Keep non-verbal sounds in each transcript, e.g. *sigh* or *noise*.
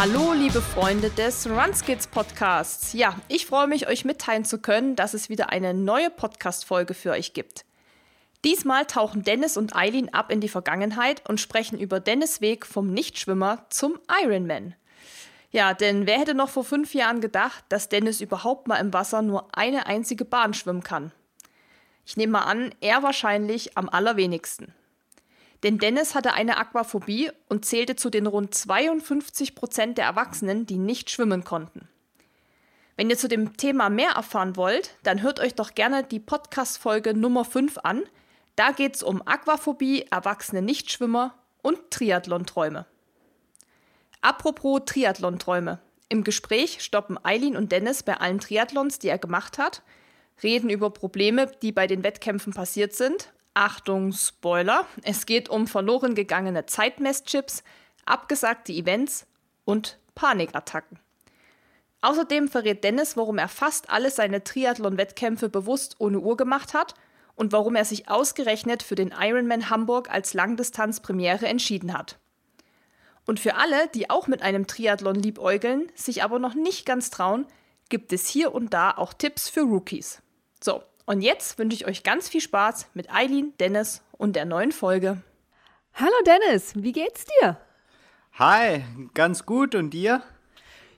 Hallo, liebe Freunde des Runskids Podcasts. Ja, ich freue mich, euch mitteilen zu können, dass es wieder eine neue Podcast-Folge für euch gibt. Diesmal tauchen Dennis und Eileen ab in die Vergangenheit und sprechen über Dennis Weg vom Nichtschwimmer zum Ironman. Ja, denn wer hätte noch vor fünf Jahren gedacht, dass Dennis überhaupt mal im Wasser nur eine einzige Bahn schwimmen kann? Ich nehme mal an, er wahrscheinlich am allerwenigsten. Denn Dennis hatte eine Aquaphobie und zählte zu den rund 52 Prozent der Erwachsenen, die nicht schwimmen konnten. Wenn ihr zu dem Thema mehr erfahren wollt, dann hört euch doch gerne die Podcast-Folge Nummer 5 an. Da geht es um Aquaphobie, erwachsene Nichtschwimmer und Triathlonträume. Apropos Triathlonträume. Im Gespräch stoppen Eileen und Dennis bei allen Triathlons, die er gemacht hat, reden über Probleme, die bei den Wettkämpfen passiert sind Achtung, Spoiler, es geht um verloren gegangene Zeitmesschips, abgesagte Events und Panikattacken. Außerdem verrät Dennis, warum er fast alle seine Triathlon-Wettkämpfe bewusst ohne Uhr gemacht hat und warum er sich ausgerechnet für den Ironman Hamburg als Langdistanz-Premiere entschieden hat. Und für alle, die auch mit einem Triathlon liebäugeln, sich aber noch nicht ganz trauen, gibt es hier und da auch Tipps für Rookies. So, und jetzt wünsche ich euch ganz viel Spaß mit Eileen, Dennis und der neuen Folge. Hallo Dennis, wie geht's dir? Hi, ganz gut und dir?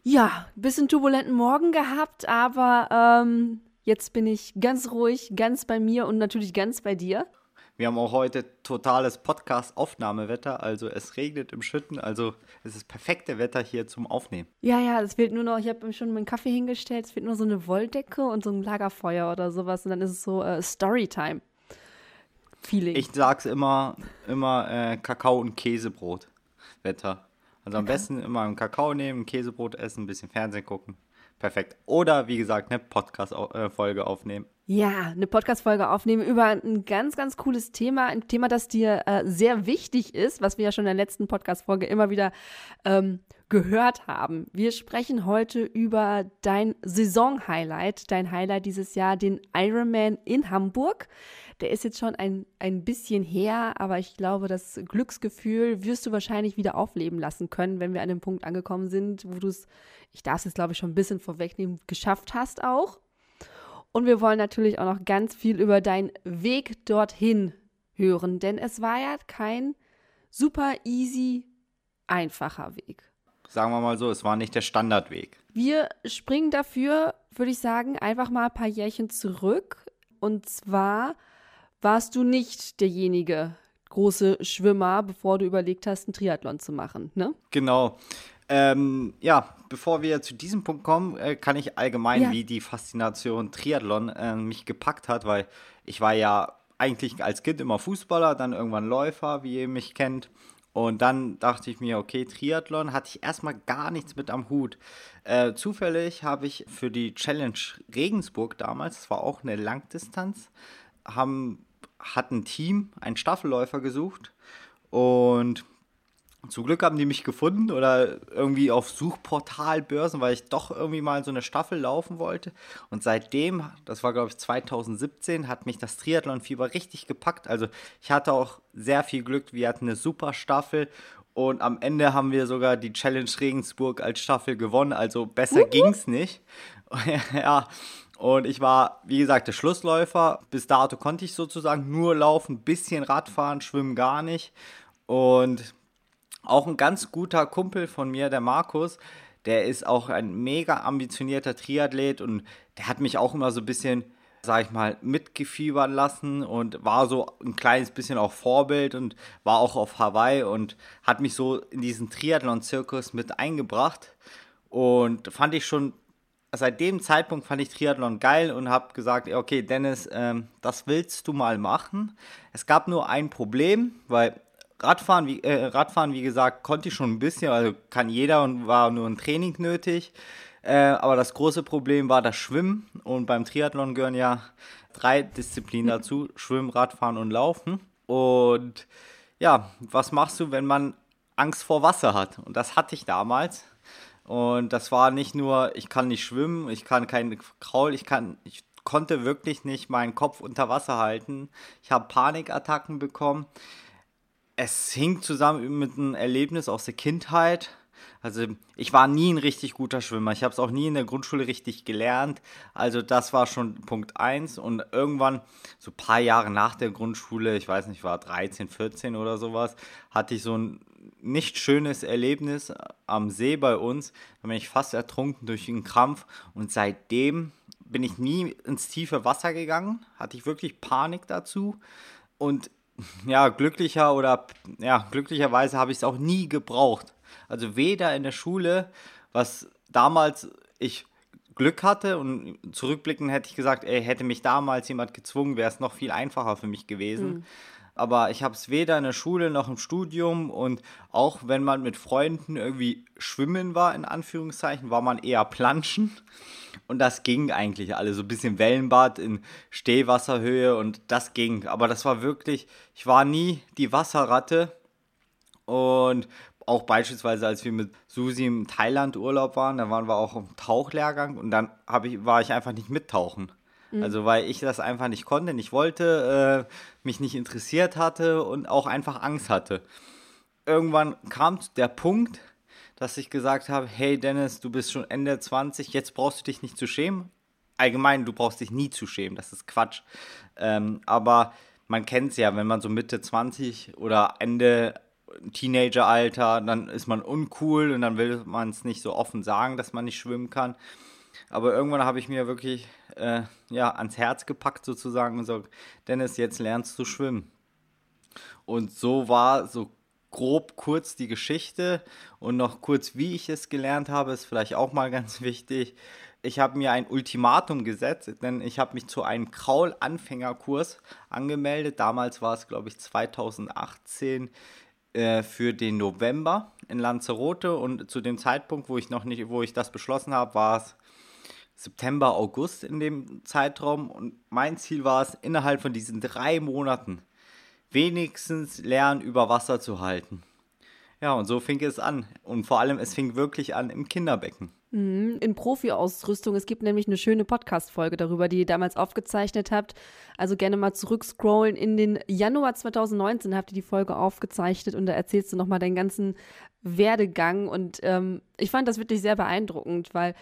Ja, bisschen turbulenten Morgen gehabt, aber ähm, jetzt bin ich ganz ruhig, ganz bei mir und natürlich ganz bei dir. Wir haben auch heute totales Podcast-Aufnahmewetter. Also es regnet im Schütten. Also es ist perfekte Wetter hier zum Aufnehmen. Ja, ja, es fehlt nur noch, ich habe schon meinen Kaffee hingestellt, es fehlt nur so eine Wolldecke und so ein Lagerfeuer oder sowas. Und dann ist es so äh, Storytime. Feeling. Ich sag's immer, immer äh, Kakao und Käsebrot. Wetter. Also am okay. besten immer einen Kakao nehmen, ein Käsebrot essen, ein bisschen Fernsehen gucken. Perfekt. Oder wie gesagt, eine Podcast-Folge aufnehmen. Ja, eine Podcast-Folge aufnehmen über ein ganz, ganz cooles Thema. Ein Thema, das dir äh, sehr wichtig ist, was wir ja schon in der letzten Podcast-Folge immer wieder ähm, gehört haben. Wir sprechen heute über dein Saison-Highlight, dein Highlight dieses Jahr, den Ironman in Hamburg. Der ist jetzt schon ein, ein bisschen her, aber ich glaube, das Glücksgefühl wirst du wahrscheinlich wieder aufleben lassen können, wenn wir an dem Punkt angekommen sind, wo du es ich darf es jetzt, glaube ich, schon ein bisschen vorwegnehmen, geschafft hast auch. Und wir wollen natürlich auch noch ganz viel über deinen Weg dorthin hören, denn es war ja kein super easy, einfacher Weg. Sagen wir mal so, es war nicht der Standardweg. Wir springen dafür, würde ich sagen, einfach mal ein paar Jährchen zurück. Und zwar warst du nicht derjenige große Schwimmer, bevor du überlegt hast, einen Triathlon zu machen, ne? Genau. Ähm, ja, bevor wir zu diesem Punkt kommen, äh, kann ich allgemein, ja. wie die Faszination Triathlon äh, mich gepackt hat, weil ich war ja eigentlich als Kind immer Fußballer, dann irgendwann Läufer, wie ihr mich kennt. Und dann dachte ich mir, okay, Triathlon hatte ich erstmal gar nichts mit am Hut. Äh, zufällig habe ich für die Challenge Regensburg damals, das war auch eine Langdistanz, haben, hat ein Team einen Staffelläufer gesucht und zum Glück haben die mich gefunden oder irgendwie auf Suchportalbörsen, weil ich doch irgendwie mal so eine Staffel laufen wollte. Und seitdem, das war glaube ich 2017, hat mich das Triathlon-Fieber richtig gepackt. Also ich hatte auch sehr viel Glück. Wir hatten eine super Staffel und am Ende haben wir sogar die Challenge Regensburg als Staffel gewonnen. Also besser mhm. es nicht. *laughs* ja. Und ich war, wie gesagt, der Schlussläufer. Bis dato konnte ich sozusagen nur laufen, bisschen Radfahren, schwimmen gar nicht. Und auch ein ganz guter Kumpel von mir, der Markus, der ist auch ein mega ambitionierter Triathlet und der hat mich auch immer so ein bisschen, sag ich mal, mitgefiebern lassen und war so ein kleines bisschen auch Vorbild und war auch auf Hawaii und hat mich so in diesen Triathlon-Zirkus mit eingebracht und fand ich schon seit dem Zeitpunkt fand ich Triathlon geil und habe gesagt, okay, Dennis, ähm, das willst du mal machen. Es gab nur ein Problem, weil Radfahren, wie, äh, Radfahren, wie gesagt, konnte ich schon ein bisschen, also kann jeder und war nur ein Training nötig. Äh, aber das große Problem war das Schwimmen und beim Triathlon gehören ja drei Disziplinen mhm. dazu: Schwimmen, Radfahren und Laufen. Und ja, was machst du, wenn man Angst vor Wasser hat? Und das hatte ich damals. Und das war nicht nur, ich kann nicht schwimmen, ich kann kein Kraul, ich kann, ich konnte wirklich nicht meinen Kopf unter Wasser halten. Ich habe Panikattacken bekommen es hing zusammen mit einem Erlebnis aus der Kindheit. Also ich war nie ein richtig guter Schwimmer. Ich habe es auch nie in der Grundschule richtig gelernt. Also das war schon Punkt 1. Und irgendwann, so ein paar Jahre nach der Grundschule, ich weiß nicht, war 13, 14 oder sowas, hatte ich so ein nicht schönes Erlebnis am See bei uns. Da bin ich fast ertrunken durch einen Krampf. Und seitdem bin ich nie ins tiefe Wasser gegangen. Hatte ich wirklich Panik dazu. Und ja, glücklicher oder ja, glücklicherweise habe ich es auch nie gebraucht. Also weder in der Schule, was damals ich Glück hatte und zurückblickend hätte ich gesagt, ey, hätte mich damals jemand gezwungen, wäre es noch viel einfacher für mich gewesen. Mhm. Aber ich habe es weder in der Schule noch im Studium und auch wenn man mit Freunden irgendwie schwimmen war, in Anführungszeichen, war man eher planschen. Und das ging eigentlich alle. So ein bisschen Wellenbad in Stehwasserhöhe und das ging. Aber das war wirklich, ich war nie die Wasserratte. Und auch beispielsweise, als wir mit Susi im Thailand Urlaub waren, da waren wir auch im Tauchlehrgang und dann ich, war ich einfach nicht mittauchen. Mhm. Also weil ich das einfach nicht konnte, nicht wollte, äh, mich nicht interessiert hatte und auch einfach Angst hatte. Irgendwann kam der Punkt, dass ich gesagt habe, hey Dennis, du bist schon Ende 20, jetzt brauchst du dich nicht zu schämen. Allgemein, du brauchst dich nie zu schämen, das ist Quatsch. Ähm, aber man kennt es ja, wenn man so Mitte 20 oder Ende Teenageralter, dann ist man uncool und dann will man es nicht so offen sagen, dass man nicht schwimmen kann. Aber irgendwann habe ich mir wirklich äh, ja, ans Herz gepackt sozusagen und so, Dennis, jetzt lernst du schwimmen. Und so war so grob kurz die Geschichte und noch kurz, wie ich es gelernt habe, ist vielleicht auch mal ganz *laughs* wichtig. Ich habe mir ein Ultimatum gesetzt, denn ich habe mich zu einem Kraul-Anfängerkurs angemeldet. Damals war es, glaube ich, 2018 äh, für den November in Lanzarote und zu dem Zeitpunkt, wo ich noch nicht, wo ich das beschlossen habe, war es September, August in dem Zeitraum und mein Ziel war es, innerhalb von diesen drei Monaten wenigstens lernen, über Wasser zu halten. Ja, und so fing es an. Und vor allem, es fing wirklich an im Kinderbecken. Mhm, in Profi-Ausrüstung. Es gibt nämlich eine schöne Podcast-Folge darüber, die ihr damals aufgezeichnet habt. Also gerne mal zurückscrollen. In den Januar 2019 habt ihr die Folge aufgezeichnet und da erzählst du nochmal deinen ganzen Werdegang. Und ähm, ich fand das wirklich sehr beeindruckend, weil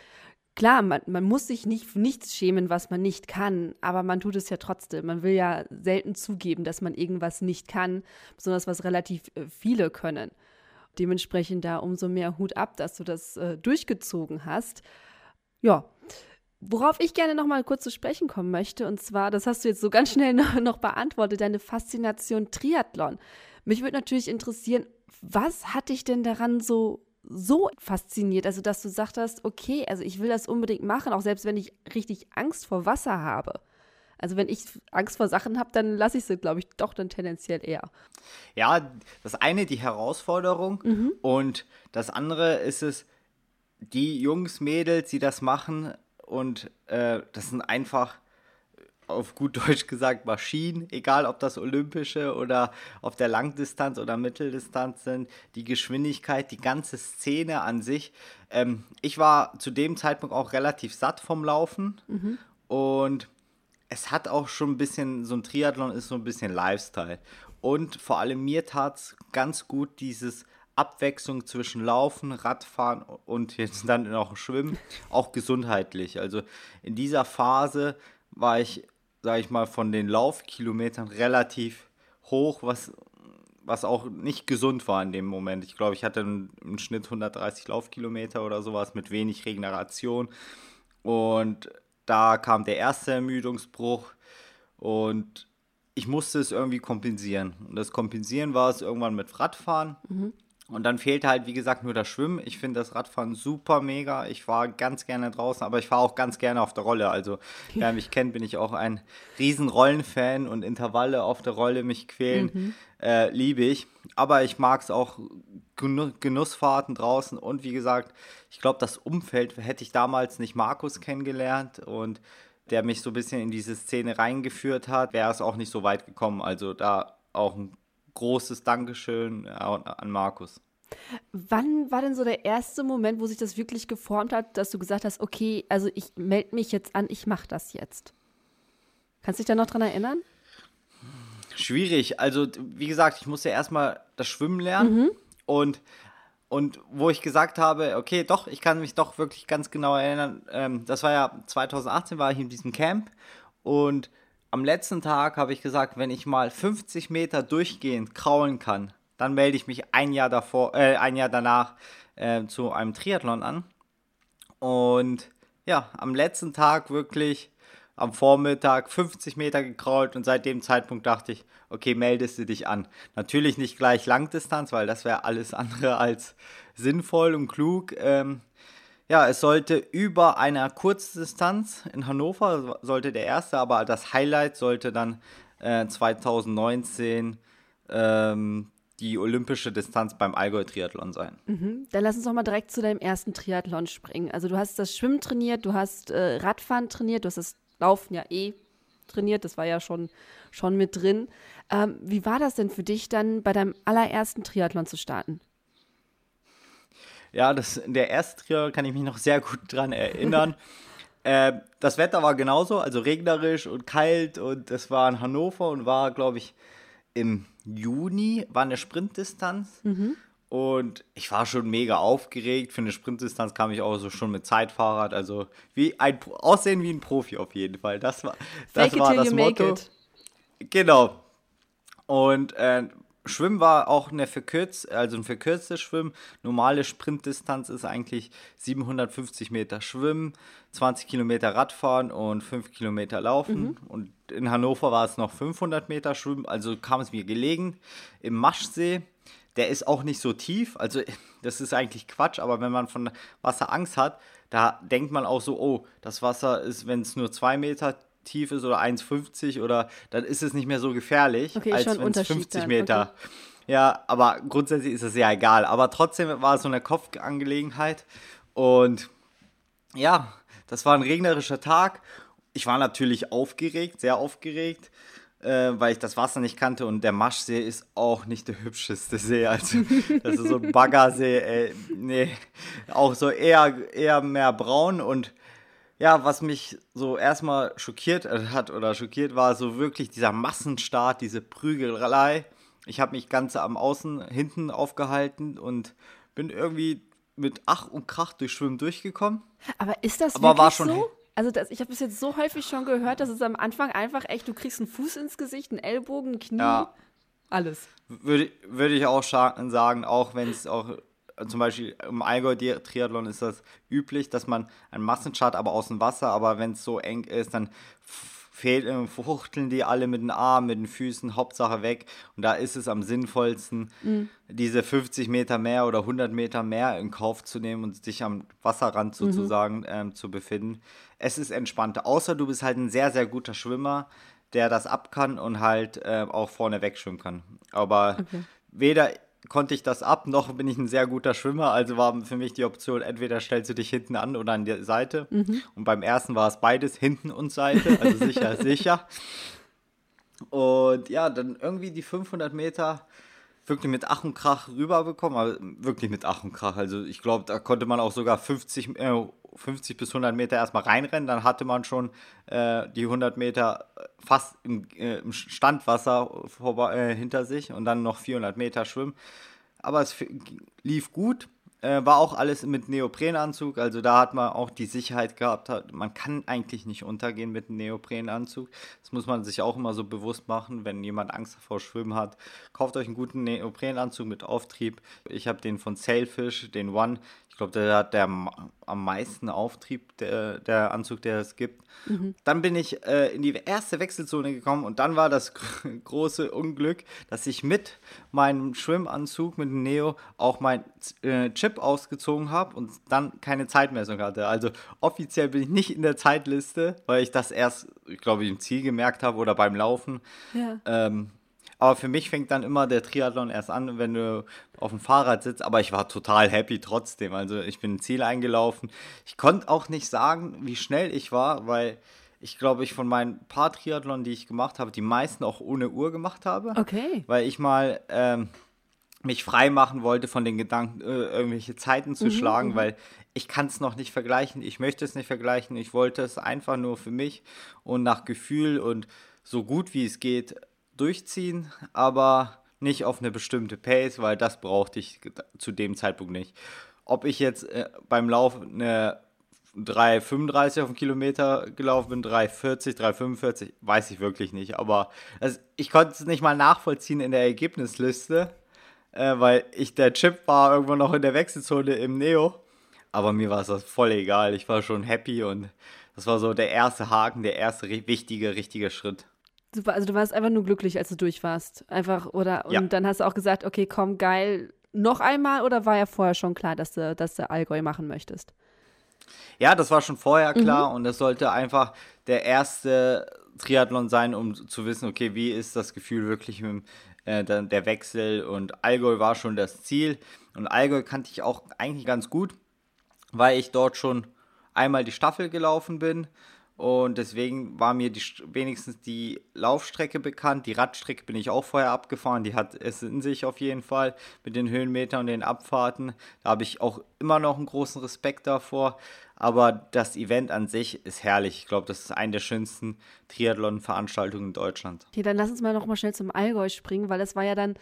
klar, man, man muss sich nicht für nichts schämen, was man nicht kann, aber man tut es ja trotzdem. Man will ja selten zugeben, dass man irgendwas nicht kann, besonders was relativ äh, viele können. Dementsprechend da umso mehr Hut ab, dass du das äh, durchgezogen hast. Ja. Worauf ich gerne noch mal kurz zu sprechen kommen möchte, und zwar, das hast du jetzt so ganz schnell *laughs* noch, noch beantwortet, deine Faszination Triathlon. Mich würde natürlich interessieren, was hat dich denn daran so so fasziniert, also dass du sagtest, okay, also ich will das unbedingt machen, auch selbst wenn ich richtig Angst vor Wasser habe. Also wenn ich Angst vor Sachen habe, dann lasse ich sie, glaube ich, doch dann tendenziell eher. Ja, das eine die Herausforderung mhm. und das andere ist es, die Jungs, Mädels, die das machen und äh, das sind einfach auf gut Deutsch gesagt Maschinen, egal ob das olympische oder auf der Langdistanz oder Mitteldistanz sind, die Geschwindigkeit, die ganze Szene an sich. Ähm, ich war zu dem Zeitpunkt auch relativ satt vom Laufen mhm. und es hat auch schon ein bisschen, so ein Triathlon ist so ein bisschen Lifestyle. Und vor allem mir tat es ganz gut, dieses Abwechslung zwischen Laufen, Radfahren und jetzt dann noch Schwimmen, auch gesundheitlich. Also in dieser Phase war ich sage ich mal, von den Laufkilometern relativ hoch, was, was auch nicht gesund war in dem Moment. Ich glaube, ich hatte im Schnitt 130 Laufkilometer oder sowas mit wenig Regeneration. Und da kam der erste Ermüdungsbruch und ich musste es irgendwie kompensieren. Und das Kompensieren war es irgendwann mit Radfahren. Mhm. Und dann fehlte halt, wie gesagt, nur das Schwimmen. Ich finde das Radfahren super mega. Ich fahre ganz gerne draußen, aber ich fahre auch ganz gerne auf der Rolle. Also, *laughs* wer mich kennt, bin ich auch ein riesen Rollenfan und Intervalle auf der Rolle mich quälen, mhm. äh, liebe ich. Aber ich mag es auch Genussfahrten draußen. Und wie gesagt, ich glaube, das Umfeld hätte ich damals nicht Markus kennengelernt und der mich so ein bisschen in diese Szene reingeführt hat, wäre es auch nicht so weit gekommen. Also da auch ein großes Dankeschön äh, an Markus. Wann war denn so der erste Moment, wo sich das wirklich geformt hat, dass du gesagt hast, okay, also ich melde mich jetzt an, ich mache das jetzt? Kannst du dich da noch dran erinnern? Schwierig. Also, wie gesagt, ich musste erstmal das Schwimmen lernen. Mhm. Und und wo ich gesagt habe, okay, doch, ich kann mich doch wirklich ganz genau erinnern, ähm, das war ja 2018, war ich in diesem Camp und am letzten Tag habe ich gesagt, wenn ich mal 50 Meter durchgehend kraulen kann, dann melde ich mich ein Jahr davor, äh, ein Jahr danach äh, zu einem Triathlon an. Und ja, am letzten Tag wirklich am Vormittag 50 Meter gekrault und seit dem Zeitpunkt dachte ich, okay, meldest du dich an. Natürlich nicht gleich Langdistanz, weil das wäre alles andere als sinnvoll und klug. Ähm, ja, es sollte über einer Kurzdistanz in Hannover, sollte der erste, aber das Highlight sollte dann äh, 2019 ähm, die olympische Distanz beim Allgäu-Triathlon sein. Mhm. Dann lass uns doch mal direkt zu deinem ersten Triathlon springen. Also du hast das Schwimmen trainiert, du hast äh, Radfahren trainiert, du hast das Laufen ja eh trainiert, das war ja schon, schon mit drin. Ähm, wie war das denn für dich dann bei deinem allerersten Triathlon zu starten? Ja, das, der erste Triathlon kann ich mich noch sehr gut dran erinnern. *laughs* äh, das Wetter war genauso, also regnerisch und kalt und es war in Hannover und war, glaube ich, im Juni, war eine Sprintdistanz. Mhm. Und ich war schon mega aufgeregt. Für eine Sprintdistanz kam ich auch so schon mit Zeitfahrrad. Also wie ein Aussehen wie ein Profi auf jeden Fall. Das war das, war das Motto. Genau. Und äh, Schwimmen war auch eine verkürzt, also ein verkürztes Schwimmen. Normale Sprintdistanz ist eigentlich 750 Meter Schwimmen, 20 Kilometer Radfahren und 5 Kilometer Laufen. Mhm. Und in Hannover war es noch 500 Meter Schwimmen, also kam es mir gelegen. Im Maschsee der ist auch nicht so tief. Also, *laughs* das ist eigentlich Quatsch, aber wenn man von Wasser Angst hat, da denkt man auch so, oh, das Wasser ist, wenn es nur zwei Meter tief ist oder 1,50 oder dann ist es nicht mehr so gefährlich, okay, als wenn es 50 dann. Meter. Okay. Ja, aber grundsätzlich ist es ja egal. Aber trotzdem war es so eine Kopfangelegenheit. Und ja, das war ein regnerischer Tag. Ich war natürlich aufgeregt, sehr aufgeregt äh, weil ich das Wasser nicht kannte und der Maschsee ist auch nicht der hübscheste See. Also das ist so ein Baggersee, ey, nee, auch so eher, eher mehr braun und ja, was mich so erstmal schockiert hat oder schockiert war, so wirklich dieser Massenstart, diese Prügelei. Ich habe mich ganz am Außen hinten aufgehalten und bin irgendwie mit Ach und Krach durch Schwimmen durchgekommen. Aber ist das Aber wirklich so? Also das, ich habe es jetzt so häufig schon gehört, dass es am Anfang einfach echt, du kriegst einen Fuß ins Gesicht, einen Ellbogen, ein Knie, ja. alles. Würde, würde ich auch sagen, auch wenn es auch zum Beispiel im Allgäu-Triathlon ist das üblich, dass man einen Massenchart, aber aus dem Wasser, aber wenn es so eng ist, dann fuchteln die alle mit den Armen, mit den Füßen, Hauptsache weg. Und da ist es am sinnvollsten, mhm. diese 50 Meter mehr oder 100 Meter mehr in Kauf zu nehmen und sich am Wasserrand mhm. sozusagen mhm. ähm, zu befinden. Es ist entspannter, außer du bist halt ein sehr, sehr guter Schwimmer, der das ab kann und halt äh, auch vorne wegschwimmen kann. Aber okay. weder konnte ich das ab, noch bin ich ein sehr guter Schwimmer. Also war für mich die Option, entweder stellst du dich hinten an oder an der Seite. Mhm. Und beim ersten war es beides, hinten und Seite, also *laughs* sicher, sicher. Und ja, dann irgendwie die 500 Meter wirklich mit Ach und Krach rüberbekommen, aber wirklich mit Ach und Krach. Also ich glaube, da konnte man auch sogar 50, äh, 50 bis 100 Meter erstmal reinrennen, dann hatte man schon äh, die 100 Meter fast im, äh, im Standwasser vorbei, äh, hinter sich und dann noch 400 Meter schwimmen. Aber es lief gut. Äh, war auch alles mit Neoprenanzug, also da hat man auch die Sicherheit gehabt, man kann eigentlich nicht untergehen mit einem Neoprenanzug. Das muss man sich auch immer so bewusst machen, wenn jemand Angst vor Schwimmen hat. Kauft euch einen guten Neoprenanzug mit Auftrieb. Ich habe den von Sailfish, den One. Ich glaube, der hat der am meisten Auftrieb, der, der Anzug, der es gibt. Mhm. Dann bin ich äh, in die erste Wechselzone gekommen und dann war das *laughs* große Unglück, dass ich mit meinem Schwimmanzug, mit dem Neo, auch mein äh, Chip ausgezogen habe und dann keine Zeitmessung hatte. Also offiziell bin ich nicht in der Zeitliste, weil ich das erst, ich glaube, im Ziel gemerkt habe oder beim Laufen. Ja. Ähm, aber für mich fängt dann immer der Triathlon erst an, wenn du auf dem Fahrrad sitzt. Aber ich war total happy trotzdem. Also ich bin ein Ziel eingelaufen. Ich konnte auch nicht sagen, wie schnell ich war, weil ich glaube, ich von meinen paar Triathlon, die ich gemacht habe, die meisten auch ohne Uhr gemacht habe. Okay. Weil ich mal ähm, mich frei machen wollte von den Gedanken, äh, irgendwelche Zeiten zu mhm, schlagen, mhm. weil ich kann es noch nicht vergleichen. Ich möchte es nicht vergleichen. Ich wollte es einfach nur für mich und nach Gefühl und so gut wie es geht durchziehen, aber nicht auf eine bestimmte Pace, weil das brauchte ich zu dem Zeitpunkt nicht. Ob ich jetzt äh, beim Lauf eine 3,35 auf den Kilometer gelaufen bin, 3,40, 3,45, weiß ich wirklich nicht. Aber also, ich konnte es nicht mal nachvollziehen in der Ergebnisliste, äh, weil ich der Chip war irgendwo noch in der Wechselzone im Neo. Aber mir war es das voll egal. Ich war schon happy und das war so der erste Haken, der erste wichtige, richtige Schritt. Super, also du warst einfach nur glücklich, als du durch warst. Einfach, oder? Und ja. dann hast du auch gesagt, okay, komm, geil, noch einmal oder war ja vorher schon klar, dass du, dass du Allgäu machen möchtest? Ja, das war schon vorher klar mhm. und es sollte einfach der erste Triathlon sein, um zu wissen, okay, wie ist das Gefühl wirklich mit äh, der Wechsel und Allgäu war schon das Ziel und Allgäu kannte ich auch eigentlich ganz gut, weil ich dort schon einmal die Staffel gelaufen bin und deswegen war mir die, wenigstens die Laufstrecke bekannt. Die Radstrecke bin ich auch vorher abgefahren. Die hat es in sich auf jeden Fall mit den Höhenmetern und den Abfahrten. Da habe ich auch immer noch einen großen Respekt davor. Aber das Event an sich ist herrlich. Ich glaube, das ist eine der schönsten Triathlon-Veranstaltungen in Deutschland. Okay, dann lass uns mal noch mal schnell zum Allgäu springen, weil das war ja dann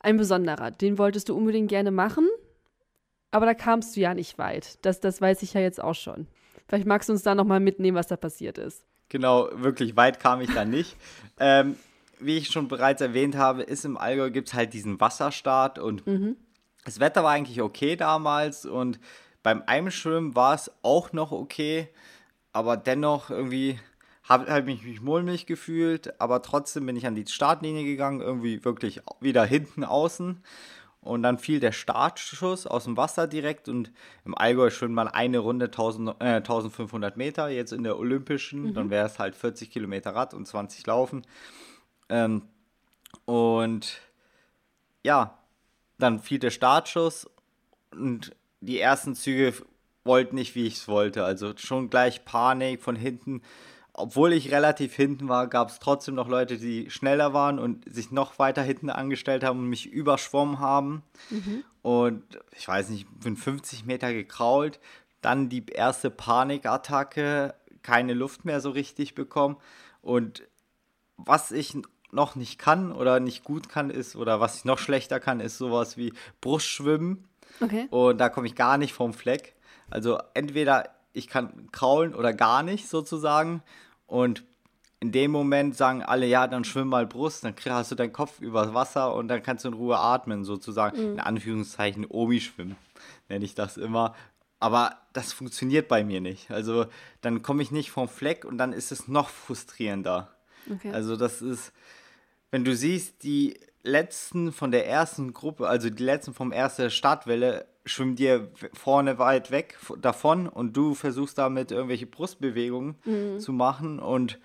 ein besonderer. Den wolltest du unbedingt gerne machen, aber da kamst du ja nicht weit. Das, das weiß ich ja jetzt auch schon. Vielleicht magst du uns da nochmal mitnehmen, was da passiert ist. Genau, wirklich weit kam ich da nicht. *laughs* ähm, wie ich schon bereits erwähnt habe, ist im Allgäu gibt es halt diesen Wasserstart und mhm. das Wetter war eigentlich okay damals und beim Eimschwimmen war es auch noch okay, aber dennoch irgendwie habe hab ich mich mulmig gefühlt, aber trotzdem bin ich an die Startlinie gegangen, irgendwie wirklich wieder hinten außen und dann fiel der Startschuss aus dem Wasser direkt und im Allgäu schwimmt man eine Runde 1000, äh, 1500 Meter, jetzt in der Olympischen, mhm. dann wäre es halt 40 Kilometer Rad und 20 Laufen. Ähm, und ja, dann fiel der Startschuss und die ersten Züge wollten nicht, wie ich es wollte. Also schon gleich Panik von hinten obwohl ich relativ hinten war, gab es trotzdem noch Leute, die schneller waren und sich noch weiter hinten angestellt haben und mich überschwommen haben. Mhm. Und ich weiß nicht, bin 50 Meter gekrault. Dann die erste Panikattacke, keine Luft mehr so richtig bekommen. Und was ich noch nicht kann oder nicht gut kann, ist, oder was ich noch schlechter kann, ist sowas wie Brustschwimmen. Okay. Und da komme ich gar nicht vom Fleck. Also entweder ich kann kraulen oder gar nicht sozusagen. Und in dem Moment sagen alle, ja, dann schwimm mal Brust, dann hast du deinen Kopf übers Wasser und dann kannst du in Ruhe atmen, sozusagen. Mhm. In Anführungszeichen Omi schwimmen, nenne ich das immer. Aber das funktioniert bei mir nicht. Also dann komme ich nicht vom Fleck und dann ist es noch frustrierender. Okay. Also das ist, wenn du siehst, die letzten von der ersten Gruppe, also die letzten vom ersten Startwelle, schwimmen dir vorne weit weg davon und du versuchst damit irgendwelche Brustbewegungen mhm. zu machen und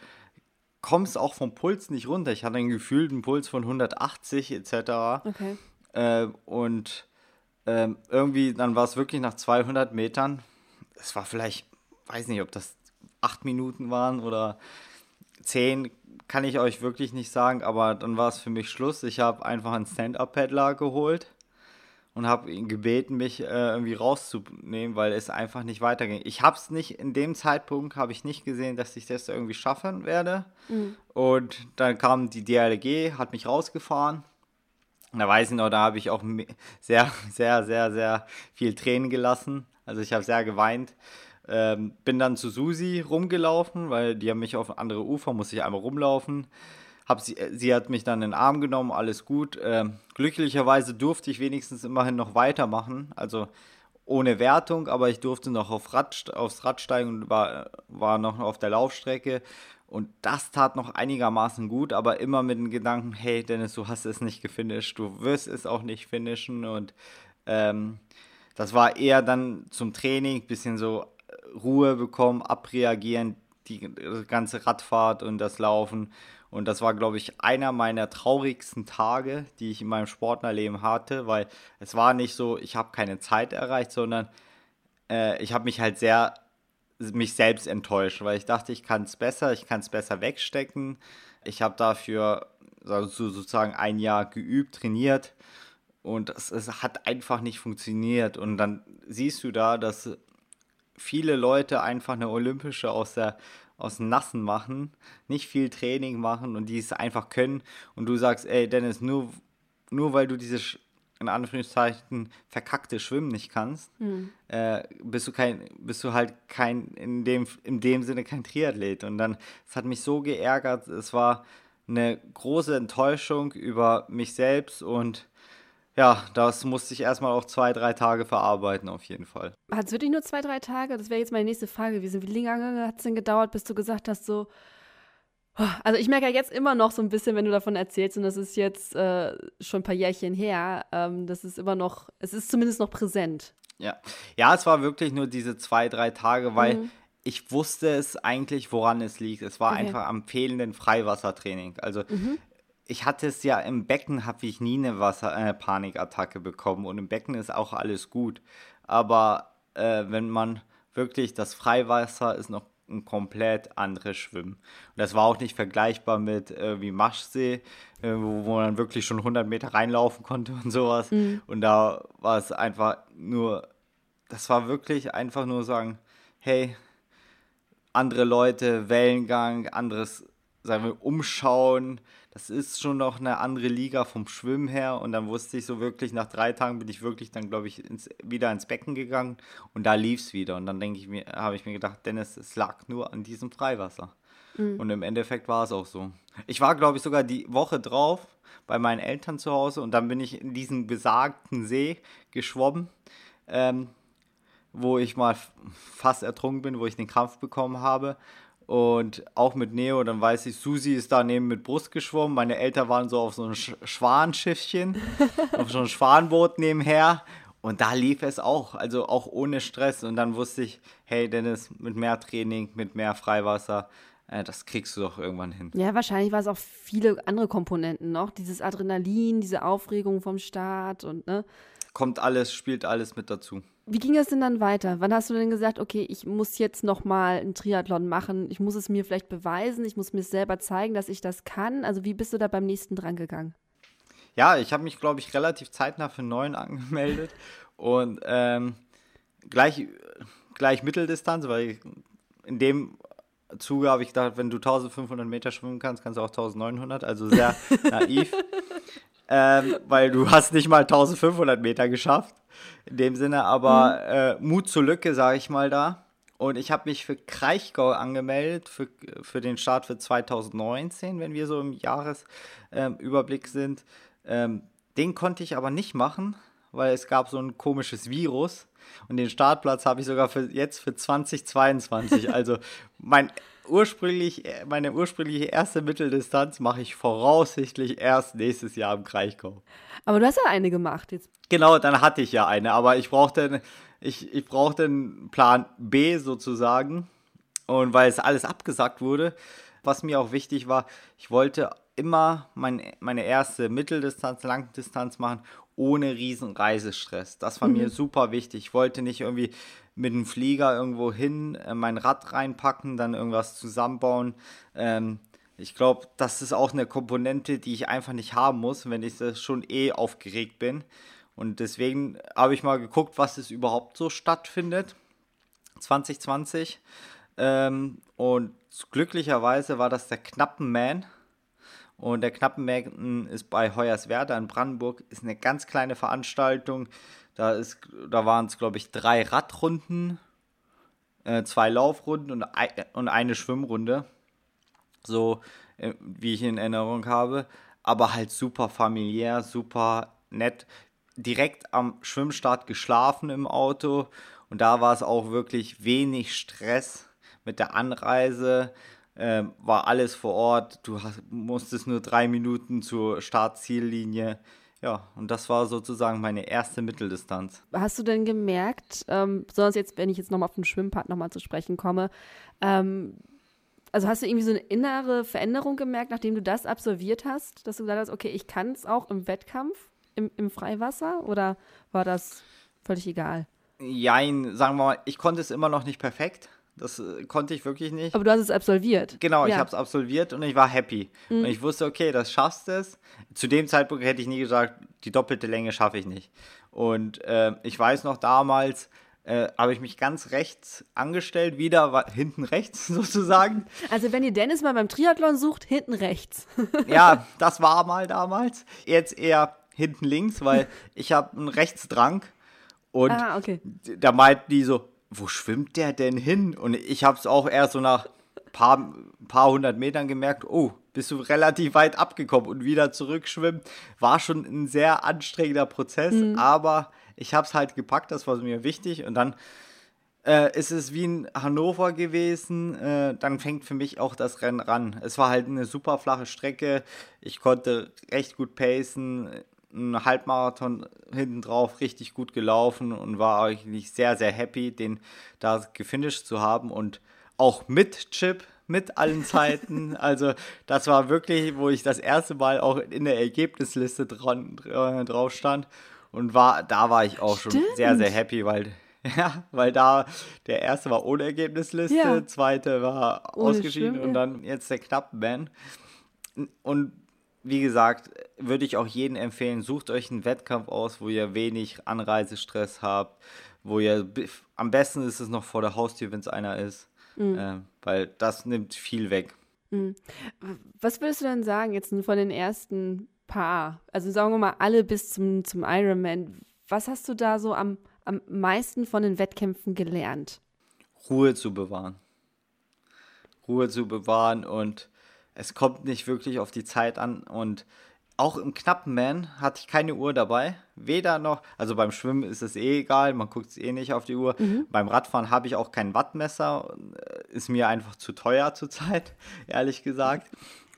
kommst auch vom Puls nicht runter. Ich hatte einen gefühlten Puls von 180 etc. Okay. Äh, und äh, irgendwie, dann war es wirklich nach 200 Metern, es war vielleicht, weiß nicht, ob das acht Minuten waren oder zehn, kann ich euch wirklich nicht sagen, aber dann war es für mich Schluss. Ich habe einfach einen Stand-Up-Paddler geholt und habe ihn gebeten, mich äh, irgendwie rauszunehmen, weil es einfach nicht weiterging. Ich habe es nicht, in dem Zeitpunkt habe ich nicht gesehen, dass ich das irgendwie schaffen werde. Mhm. Und dann kam die DLG, hat mich rausgefahren. Und da weiß ich noch, da habe ich auch sehr, *laughs* sehr, sehr, sehr viel Tränen gelassen. Also ich habe sehr geweint. Ähm, bin dann zu Susi rumgelaufen, weil die haben mich auf andere Ufer, muss ich einmal rumlaufen. Hab sie, äh, sie hat mich dann in den Arm genommen, alles gut. Ähm, glücklicherweise durfte ich wenigstens immerhin noch weitermachen, also ohne Wertung, aber ich durfte noch auf Rad, aufs Rad steigen und war, war noch auf der Laufstrecke. Und das tat noch einigermaßen gut, aber immer mit dem Gedanken, hey Dennis, du hast es nicht gefinisht, du wirst es auch nicht finishen. Und ähm, das war eher dann zum Training, bisschen so Ruhe bekommen, abreagieren, die ganze Radfahrt und das Laufen. Und das war, glaube ich, einer meiner traurigsten Tage, die ich in meinem Sportlerleben hatte, weil es war nicht so, ich habe keine Zeit erreicht, sondern äh, ich habe mich halt sehr mich selbst enttäuscht, weil ich dachte, ich kann es besser, ich kann es besser wegstecken. Ich habe dafür also sozusagen ein Jahr geübt, trainiert und es, es hat einfach nicht funktioniert. Und dann siehst du da, dass viele Leute einfach eine olympische aus der aus Nassen machen, nicht viel Training machen und die es einfach können und du sagst, ey Dennis, nur nur weil du diese in Anführungszeichen verkackte Schwimmen nicht kannst, hm. äh, bist du kein, bist du halt kein, in dem, in dem Sinne kein Triathlet. Und dann, es hat mich so geärgert, es war eine große Enttäuschung über mich selbst und ja, das musste ich erstmal auch zwei, drei Tage verarbeiten, auf jeden Fall. Hat es wirklich nur zwei, drei Tage? Das wäre jetzt meine nächste Frage gewesen. Wie lange hat es denn gedauert, bis du gesagt hast, so, also ich merke ja jetzt immer noch so ein bisschen, wenn du davon erzählst, und das ist jetzt äh, schon ein paar Jährchen her, ähm, das ist immer noch, es ist zumindest noch präsent. Ja. Ja, es war wirklich nur diese zwei, drei Tage, weil mhm. ich wusste es eigentlich, woran es liegt. Es war okay. einfach am fehlenden Freiwassertraining. Also mhm. Ich hatte es ja im Becken, habe ich nie eine Wasser äh, Panikattacke bekommen und im Becken ist auch alles gut. Aber äh, wenn man wirklich das Freiwasser ist noch ein komplett anderes Schwimmen. Und das war auch nicht vergleichbar mit äh, wie Maschsee, äh, wo, wo man wirklich schon 100 Meter reinlaufen konnte und sowas. Mhm. Und da war es einfach nur, das war wirklich einfach nur sagen, hey, andere Leute, Wellengang, anderes, sagen wir, Umschauen, das ist schon noch eine andere Liga vom Schwimmen her. Und dann wusste ich so wirklich, nach drei Tagen bin ich wirklich dann, glaube ich, ins, wieder ins Becken gegangen und da lief es wieder. Und dann denke ich mir, habe ich mir gedacht, Dennis, es lag nur an diesem Freiwasser. Mhm. Und im Endeffekt war es auch so. Ich war, glaube ich, sogar die Woche drauf bei meinen Eltern zu Hause und dann bin ich in diesen besagten See geschwommen. Ähm, wo ich mal fast ertrunken bin, wo ich den Krampf bekommen habe. Und auch mit Neo, dann weiß ich, Susi ist daneben mit Brust geschwommen. Meine Eltern waren so auf so einem Sch Schwanschiffchen, *laughs* auf so einem Schwanboot nebenher. Und da lief es auch, also auch ohne Stress. Und dann wusste ich, hey Dennis, mit mehr Training, mit mehr Freiwasser, äh, das kriegst du doch irgendwann hin. Ja, wahrscheinlich war es auch viele andere Komponenten noch. Dieses Adrenalin, diese Aufregung vom Start und ne. Kommt alles, spielt alles mit dazu. Wie ging es denn dann weiter? Wann hast du denn gesagt, okay, ich muss jetzt noch mal einen Triathlon machen, ich muss es mir vielleicht beweisen, ich muss mir selber zeigen, dass ich das kann? Also wie bist du da beim nächsten dran gegangen? Ja, ich habe mich, glaube ich, relativ zeitnah für neun *laughs* angemeldet und ähm, gleich, gleich Mitteldistanz, weil in dem Zuge habe ich gedacht, wenn du 1500 Meter schwimmen kannst, kannst du auch 1900, also sehr *laughs* naiv ähm, weil du hast nicht mal 1500 Meter geschafft. In dem Sinne, aber mhm. äh, Mut zur Lücke, sage ich mal da. Und ich habe mich für Kraichgau angemeldet, für, für den Start für 2019, wenn wir so im Jahresüberblick ähm, sind. Ähm, den konnte ich aber nicht machen, weil es gab so ein komisches Virus. Und den Startplatz habe ich sogar für jetzt für 2022. *laughs* Also mein ursprünglich, meine ursprüngliche erste Mitteldistanz mache ich voraussichtlich erst nächstes Jahr im Kraichgau. Aber du hast ja eine gemacht jetzt. Genau, dann hatte ich ja eine, aber ich brauchte, ich, ich brauchte einen Plan B sozusagen. Und weil es alles abgesagt wurde, was mir auch wichtig war, ich wollte immer mein, meine erste Mitteldistanz, Langdistanz machen, ohne riesen Reisestress. Das war mhm. mir super wichtig. Ich wollte nicht irgendwie mit dem Flieger irgendwo hin, äh, mein Rad reinpacken, dann irgendwas zusammenbauen. Ähm, ich glaube, das ist auch eine Komponente, die ich einfach nicht haben muss, wenn ich schon eh aufgeregt bin. Und deswegen habe ich mal geguckt, was es überhaupt so stattfindet. 2020. Ähm, und glücklicherweise war das der Knappenman. Und der Knappenman ist bei Hoyerswerda in Brandenburg. Ist eine ganz kleine Veranstaltung. Da, da waren es, glaube ich, drei Radrunden, äh, zwei Laufrunden und, ein, und eine Schwimmrunde. So, äh, wie ich in Erinnerung habe. Aber halt super familiär, super nett. Direkt am Schwimmstart geschlafen im Auto. Und da war es auch wirklich wenig Stress mit der Anreise. Äh, war alles vor Ort. Du hast, musstest nur drei Minuten zur Startziellinie. Ja, und das war sozusagen meine erste Mitteldistanz. Hast du denn gemerkt, ähm, besonders jetzt, wenn ich jetzt nochmal auf den Schwimmpart nochmal zu sprechen komme, ähm, also hast du irgendwie so eine innere Veränderung gemerkt, nachdem du das absolviert hast, dass du gesagt hast, okay, ich kann es auch im Wettkampf, im, im Freiwasser, oder war das völlig egal? Jein, sagen wir mal, ich konnte es immer noch nicht perfekt. Das äh, konnte ich wirklich nicht. Aber du hast es absolviert. Genau, ja. ich habe es absolviert und ich war happy. Mhm. Und ich wusste, okay, das schaffst du es. Zu dem Zeitpunkt hätte ich nie gesagt, die doppelte Länge schaffe ich nicht. Und äh, ich weiß noch damals, äh, habe ich mich ganz rechts angestellt, wieder hinten rechts *laughs* sozusagen. Also wenn ihr Dennis mal beim Triathlon sucht, hinten rechts. *laughs* ja, das war mal damals. Jetzt eher hinten links, weil *laughs* ich habe einen Rechtsdrang. Und Ah, okay. da meinten die so, wo schwimmt der denn hin? Und ich habe es auch erst so nach paar, paar hundert Metern gemerkt, oh, bist du relativ weit abgekommen und wieder zurückschwimmen. War schon ein sehr anstrengender Prozess, aber ich habe es halt gepackt, das war mir wichtig. Und dann äh, ist es wie in Hannover gewesen, äh, dann fängt für mich auch das Rennen ran. Es war halt eine super flache Strecke, ich konnte recht gut pacen, ein Halbmarathon hinten drauf richtig gut gelaufen und war eigentlich sehr, sehr happy, den da gefinisht zu haben und auch mit Chip, mit allen Zeiten. *laughs* Also das war wirklich, wo ich das erste Mal auch in der Ergebnisliste dran, äh, drauf stand und war, da war ich auch schon sehr, sehr happy, weil *laughs* ja, weil da der erste war ohne Ergebnisliste, Ja. zweite war Ohne ausgeschieden Schwimmen, und ja. dann jetzt der Knappenband. Und wie gesagt, würde ich auch jedem empfehlen, sucht euch einen Wettkampf aus, wo ihr wenig Anreisestress habt, wo ihr am besten ist es noch vor der Haustür, wenn es einer ist, Mhm. äh, weil das nimmt viel weg. Was würdest du denn sagen, jetzt von den ersten paar, also sagen wir mal alle bis zum, zum Ironman, was hast du da so am, am meisten von den Wettkämpfen gelernt? Ruhe zu bewahren. Ruhe zu bewahren und es kommt nicht wirklich auf die Zeit an und auch im knappen Man hatte ich keine Uhr dabei. Weder noch, also beim Schwimmen ist es eh egal, man guckt eh nicht auf die Uhr. Beim Radfahren habe ich auch kein Wattmesser, äh, ist mir einfach zu teuer zurzeit, *laughs* ehrlich gesagt.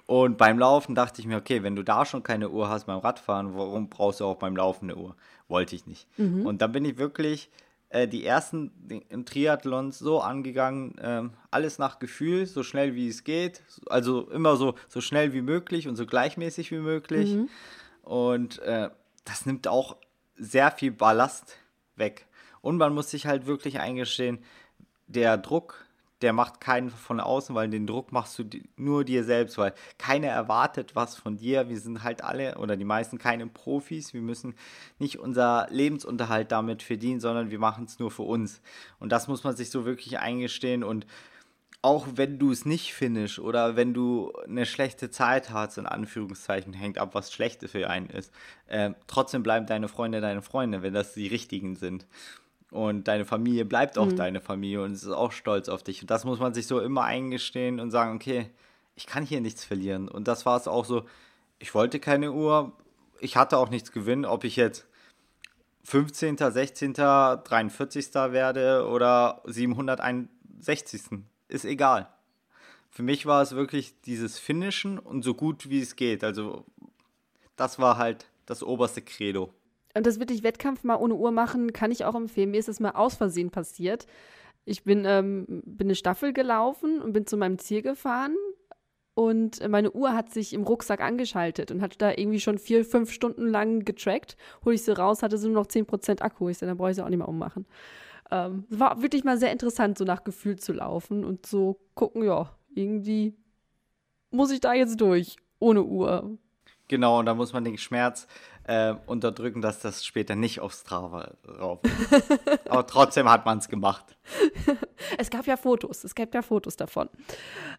Und beim Laufen dachte ich mir, okay, wenn du da schon keine Uhr hast beim Radfahren, warum brauchst du auch beim Laufen eine Uhr? Wollte ich nicht. Und dann bin ich wirklich äh, die ersten den- Triathlons so angegangen, ähm, alles nach Gefühl, so schnell wie es geht. Also immer so, so schnell wie möglich und so gleichmäßig wie möglich. Und äh, das nimmt auch sehr viel Ballast weg. Und man muss sich halt wirklich eingestehen, der Druck, der macht keinen von außen, weil den Druck machst du nur dir selbst, weil keiner erwartet was von dir. Wir sind halt alle oder die meisten keine Profis. Wir müssen nicht unser Lebensunterhalt damit verdienen, sondern wir machen es nur für uns. Und das muss man sich so wirklich eingestehen und auch wenn du es nicht finish oder wenn du eine schlechte Zeit hast, in Anführungszeichen, hängt ab, was schlechte für einen ist, äh, trotzdem bleiben deine Freunde deine Freunde, wenn das die richtigen sind. Und deine Familie bleibt auch deine Familie und es ist auch stolz auf dich. Und das muss man sich so immer eingestehen und sagen, okay, ich kann hier nichts verlieren. Und das war es auch so, ich wollte keine Uhr, ich hatte auch nichts gewinnen, ob ich jetzt 15., 16., 43. werde oder 761. Ist egal. Für mich war es wirklich dieses Finishen und so gut wie es geht. Also das war halt das oberste Credo. Und das wirklich Wettkampf mal ohne Uhr machen, kann ich auch empfehlen. Mir ist das mal aus Versehen passiert. Ich bin, ähm, bin eine Staffel gelaufen und bin zu meinem Ziel gefahren. Und meine Uhr hat sich im Rucksack angeschaltet und hat da irgendwie schon vier, fünf Stunden lang getrackt. Hol ich sie raus, hatte sie nur noch 10% Akku. Ich sage, dann brauche ich sie auch nicht mehr ummachen. Ähm, es war wirklich mal sehr interessant, so nach Gefühl zu laufen und so gucken, ja, irgendwie muss ich da jetzt durch, ohne Uhr. Genau, und da muss man den Schmerz äh, unterdrücken, dass das später nicht aufs Strava rauf ist. *laughs* Aber trotzdem hat man es gemacht. Es gab ja Fotos, es gab ja Fotos davon.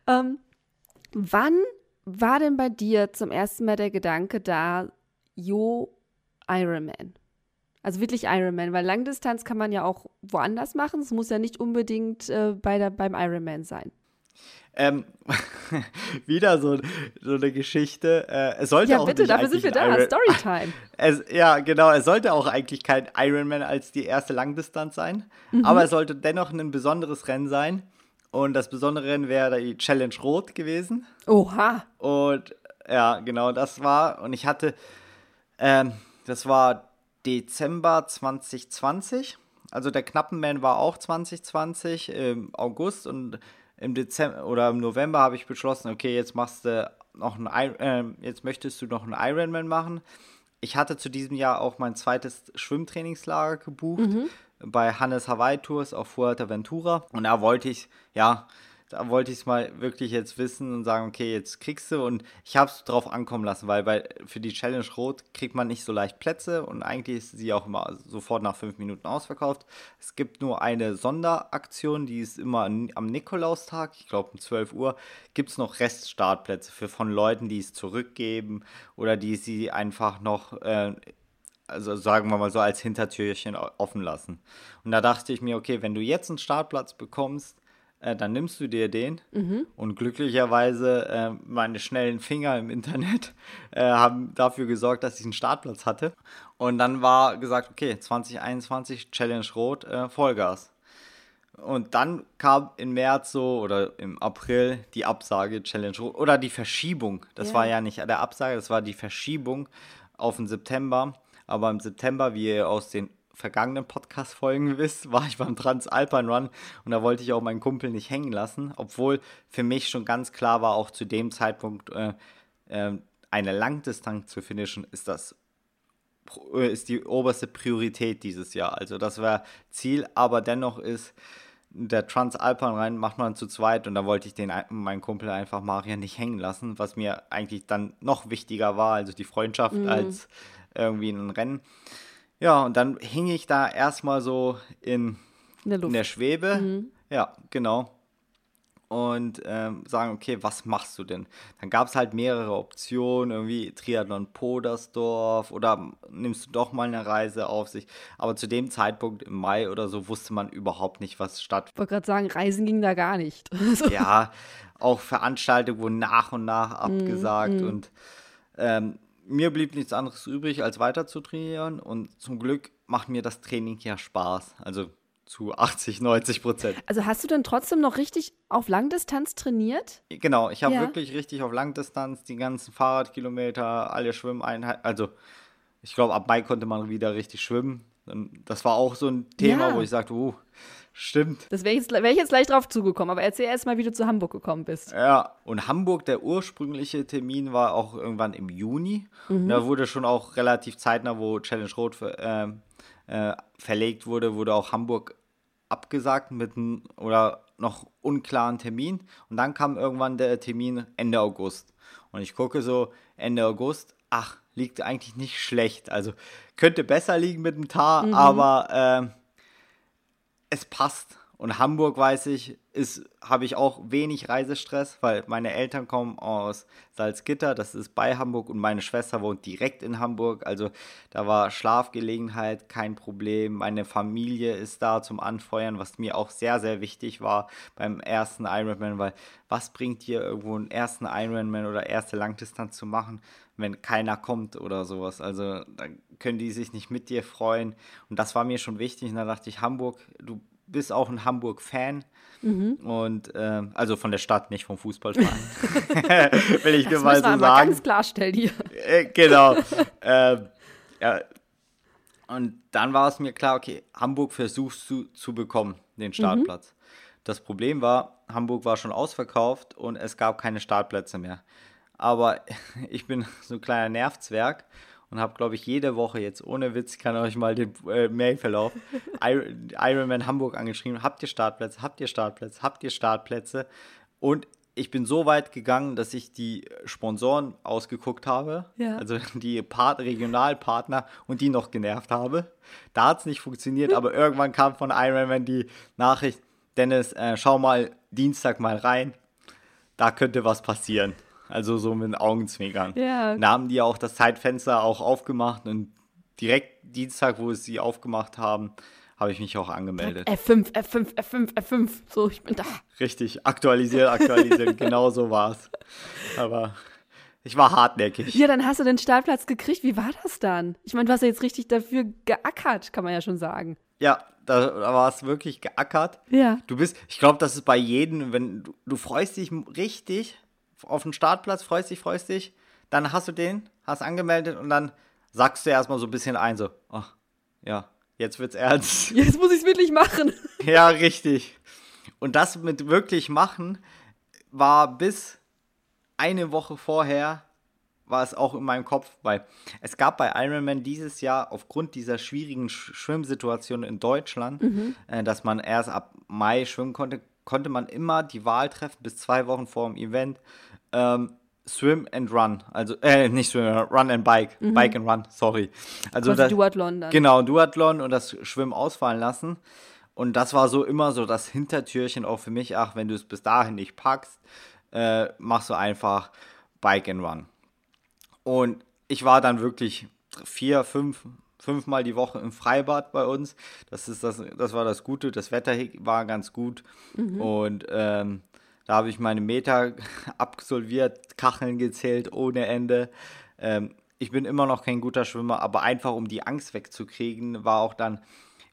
Ähm, wann war denn bei dir zum ersten Mal der Gedanke da, Jo, Ironman? Also wirklich Ironman, weil Langdistanz kann man ja auch woanders machen. Es muss ja nicht unbedingt äh, bei der, beim Ironman sein. Ähm, *laughs* wieder so, so eine Geschichte. Äh, es sollte Ja, auch bitte, dafür sind wir da. Iron- Storytime. *laughs* Es, ja, genau. Es sollte auch eigentlich kein Ironman als die erste Langdistanz sein. Mhm. Aber es sollte dennoch ein besonderes Rennen sein. Und das besondere Rennen wäre die Challenge Rot gewesen. Oha. Und ja, genau, das war. Und ich hatte, ähm, das war Dezember 2020. Also der Knappenman war auch 2020 im August und im Dezember oder im November habe ich beschlossen, okay, jetzt machst du noch ein ähm, jetzt möchtest du noch einen Ironman machen. Ich hatte zu diesem Jahr auch mein zweites Schwimmtrainingslager gebucht bei Hannes Hawaii Tours auf Fuerteventura und da wollte ich ja da wollte ich es mal wirklich jetzt wissen und sagen, okay, jetzt kriegst du und ich habe es drauf ankommen lassen, weil bei, für die Challenge Rot kriegt man nicht so leicht Plätze und eigentlich ist sie auch immer sofort nach fünf Minuten ausverkauft. Es gibt nur eine Sonderaktion, die ist immer am Nikolaustag, ich glaube um 12 Uhr, gibt es noch Reststartplätze für von Leuten, die es zurückgeben oder die sie einfach noch äh, also sagen wir mal so als Hintertürchen offen lassen. Und da dachte ich mir, okay, wenn du jetzt einen Startplatz bekommst, äh, dann nimmst du dir den. Mhm. Und glücklicherweise äh, meine schnellen Finger im Internet *laughs* äh, haben dafür gesorgt, dass ich einen Startplatz hatte. Und dann war gesagt, okay, 2021 Challenge Rot, äh, Vollgas. Und dann kam im März so oder im April die Absage Challenge Rot oder die Verschiebung. Das ja. war ja nicht der Absage, das war die Verschiebung auf den September. Aber im September, wie ihr aus den vergangenen Podcast-Folgen wisst, *laughs* war ich beim Transalpine Run und da wollte ich auch meinen Kumpel nicht hängen lassen, obwohl für mich schon ganz klar war, auch zu dem Zeitpunkt äh, äh, eine Langdistanz zu finishen, ist das äh, ist die oberste Priorität dieses Jahr. Also das war Ziel, aber dennoch ist der Transalpine rein macht man zu zweit und da wollte ich den meinen Kumpel einfach Marian nicht hängen lassen, was mir eigentlich dann noch wichtiger war, also die Freundschaft mhm. als irgendwie ein Rennen. Ja, und dann hing ich da erstmal so in, in, der, in der, Schwebe. Mhm. Ja, genau. Und ähm, sagen, okay, was machst du denn? Dann gab es halt mehrere Optionen, irgendwie Triathlon Podersdorf oder nimmst du doch mal eine Reise auf sich. Aber zu dem Zeitpunkt im Mai oder so wusste man überhaupt nicht, was statt. Ich wollte gerade sagen, Reisen ging da gar nicht. *laughs* ja, auch Veranstaltungen wurden nach und nach mhm, abgesagt mm, und ähm, mir blieb nichts anderes übrig, als weiter zu trainieren. Und zum Glück macht mir das Training ja Spaß. Also zu 80, 90 Prozent. Also hast du denn trotzdem noch richtig auf Langdistanz trainiert? Genau, ich habe ja. wirklich richtig auf Langdistanz die ganzen Fahrradkilometer, alle Schwimmeinheiten. Also ich glaube, ab Mai konnte man wieder richtig schwimmen. Das war auch so ein Thema, ja. wo ich sagte, uh, Stimmt. Das wäre wär ich jetzt gleich drauf zugekommen, aber erzähl erst mal, wie du zu Hamburg gekommen bist. Ja, und Hamburg, der ursprüngliche Termin war auch irgendwann im Juni. Mhm. da wurde schon auch relativ zeitnah, wo Challenge Rot äh, äh, verlegt wurde, wurde auch Hamburg abgesagt mit einem oder noch unklaren Termin. Und dann kam irgendwann der Termin Ende August. Und ich gucke so Ende August, ach, liegt eigentlich nicht schlecht. Also könnte besser liegen mit dem Tar, mhm. aber äh, es passt. Und Hamburg, weiß ich, habe ich auch wenig Reisestress, weil meine Eltern kommen aus Salzgitter, das ist bei Hamburg und meine Schwester wohnt direkt in Hamburg. Also da war Schlafgelegenheit kein Problem. Meine Familie ist da zum Anfeuern, was mir auch sehr, sehr wichtig war beim ersten Ironman, weil was bringt dir irgendwo einen ersten Ironman oder erste Langdistanz zu machen, wenn keiner kommt oder sowas. Also da können die sich nicht mit dir freuen. Und das war mir schon wichtig. Und da dachte ich, Hamburg, du bist auch ein Hamburg-Fan. Mhm. Und äh, also von der Stadt, nicht vom Fußballverein. *laughs* *laughs* Will ich das dir mal so sagen. ganz klarstellen hier. Äh, genau. äh, ja. Und dann war es mir klar, okay, Hamburg versuchst du zu bekommen, den Startplatz. Mhm. Das Problem war, Hamburg war schon ausverkauft und es gab keine Startplätze mehr. Aber *laughs* ich bin so ein kleiner Nervzwerg und habe, glaube ich, jede Woche jetzt, ohne Witz, kann euch mal den äh, Mailverlauf, Ironman Hamburg angeschrieben, habt ihr Startplätze, habt ihr Startplätze, habt ihr Startplätze und ich bin so weit gegangen, dass ich die Sponsoren ausgeguckt habe, ja. also *laughs* die Part Regionalpartner und die noch genervt habe. Da hat es nicht funktioniert, aber irgendwann kam von Ironman die Nachricht, Dennis, äh, schau mal Dienstag mal rein, da könnte was passieren. Also so mit den Augenzwinkern. Ja. Da haben die auch das Zeitfenster auch aufgemacht und direkt Dienstag, wo sie aufgemacht haben, habe ich mich auch angemeldet. F5, F5, F5, F5. So, ich bin da. Richtig, aktualisiert, aktualisiert. *laughs* genau so war es. Aber ich war hartnäckig. Ja, dann hast du den Startplatz gekriegt. Wie war das dann? Ich meine, du hast ja jetzt richtig dafür geackert, kann man ja schon sagen. Ja, da, da war es wirklich geackert. Ja. Du bist, ich glaube, das ist bei jedem, wenn du, du freust dich richtig auf den Startplatz, freust dich, freust dich, dann hast du den, hast angemeldet und dann sagst du erstmal so ein bisschen ein, so, ach, ja, jetzt wird's ernst. *laughs* Jetzt muss ich es wirklich machen. *laughs* ja, richtig. Und das mit wirklich machen war bis eine Woche vorher war es auch in meinem Kopf, weil es gab bei Ironman dieses Jahr aufgrund dieser schwierigen Schwimmsituation in Deutschland, mhm. äh, dass man erst ab Mai schwimmen konnte, konnte man immer die Wahl treffen, bis zwei Wochen vor dem Event, ähm, Swim and Run. Also, äh, nicht Swim, Run and Bike. Mhm. Bike and Run, sorry. Also das, Duathlon dann. Genau, Duathlon und das Schwimmen ausfallen lassen. Und das war so immer so das Hintertürchen auch für mich. Ach, wenn du es bis dahin nicht packst, äh, machst du einfach Bike and Run. Und ich war dann wirklich vier, fünf, fünfmal die Woche im Freibad bei uns. Das, ist das, das war das Gute. Das Wetter war ganz gut. Mhm. Und ähm, da habe ich meine Meter *laughs* absolviert, Kacheln gezählt ohne Ende. Ähm, ich bin immer noch kein guter Schwimmer, aber einfach um die Angst wegzukriegen, war auch dann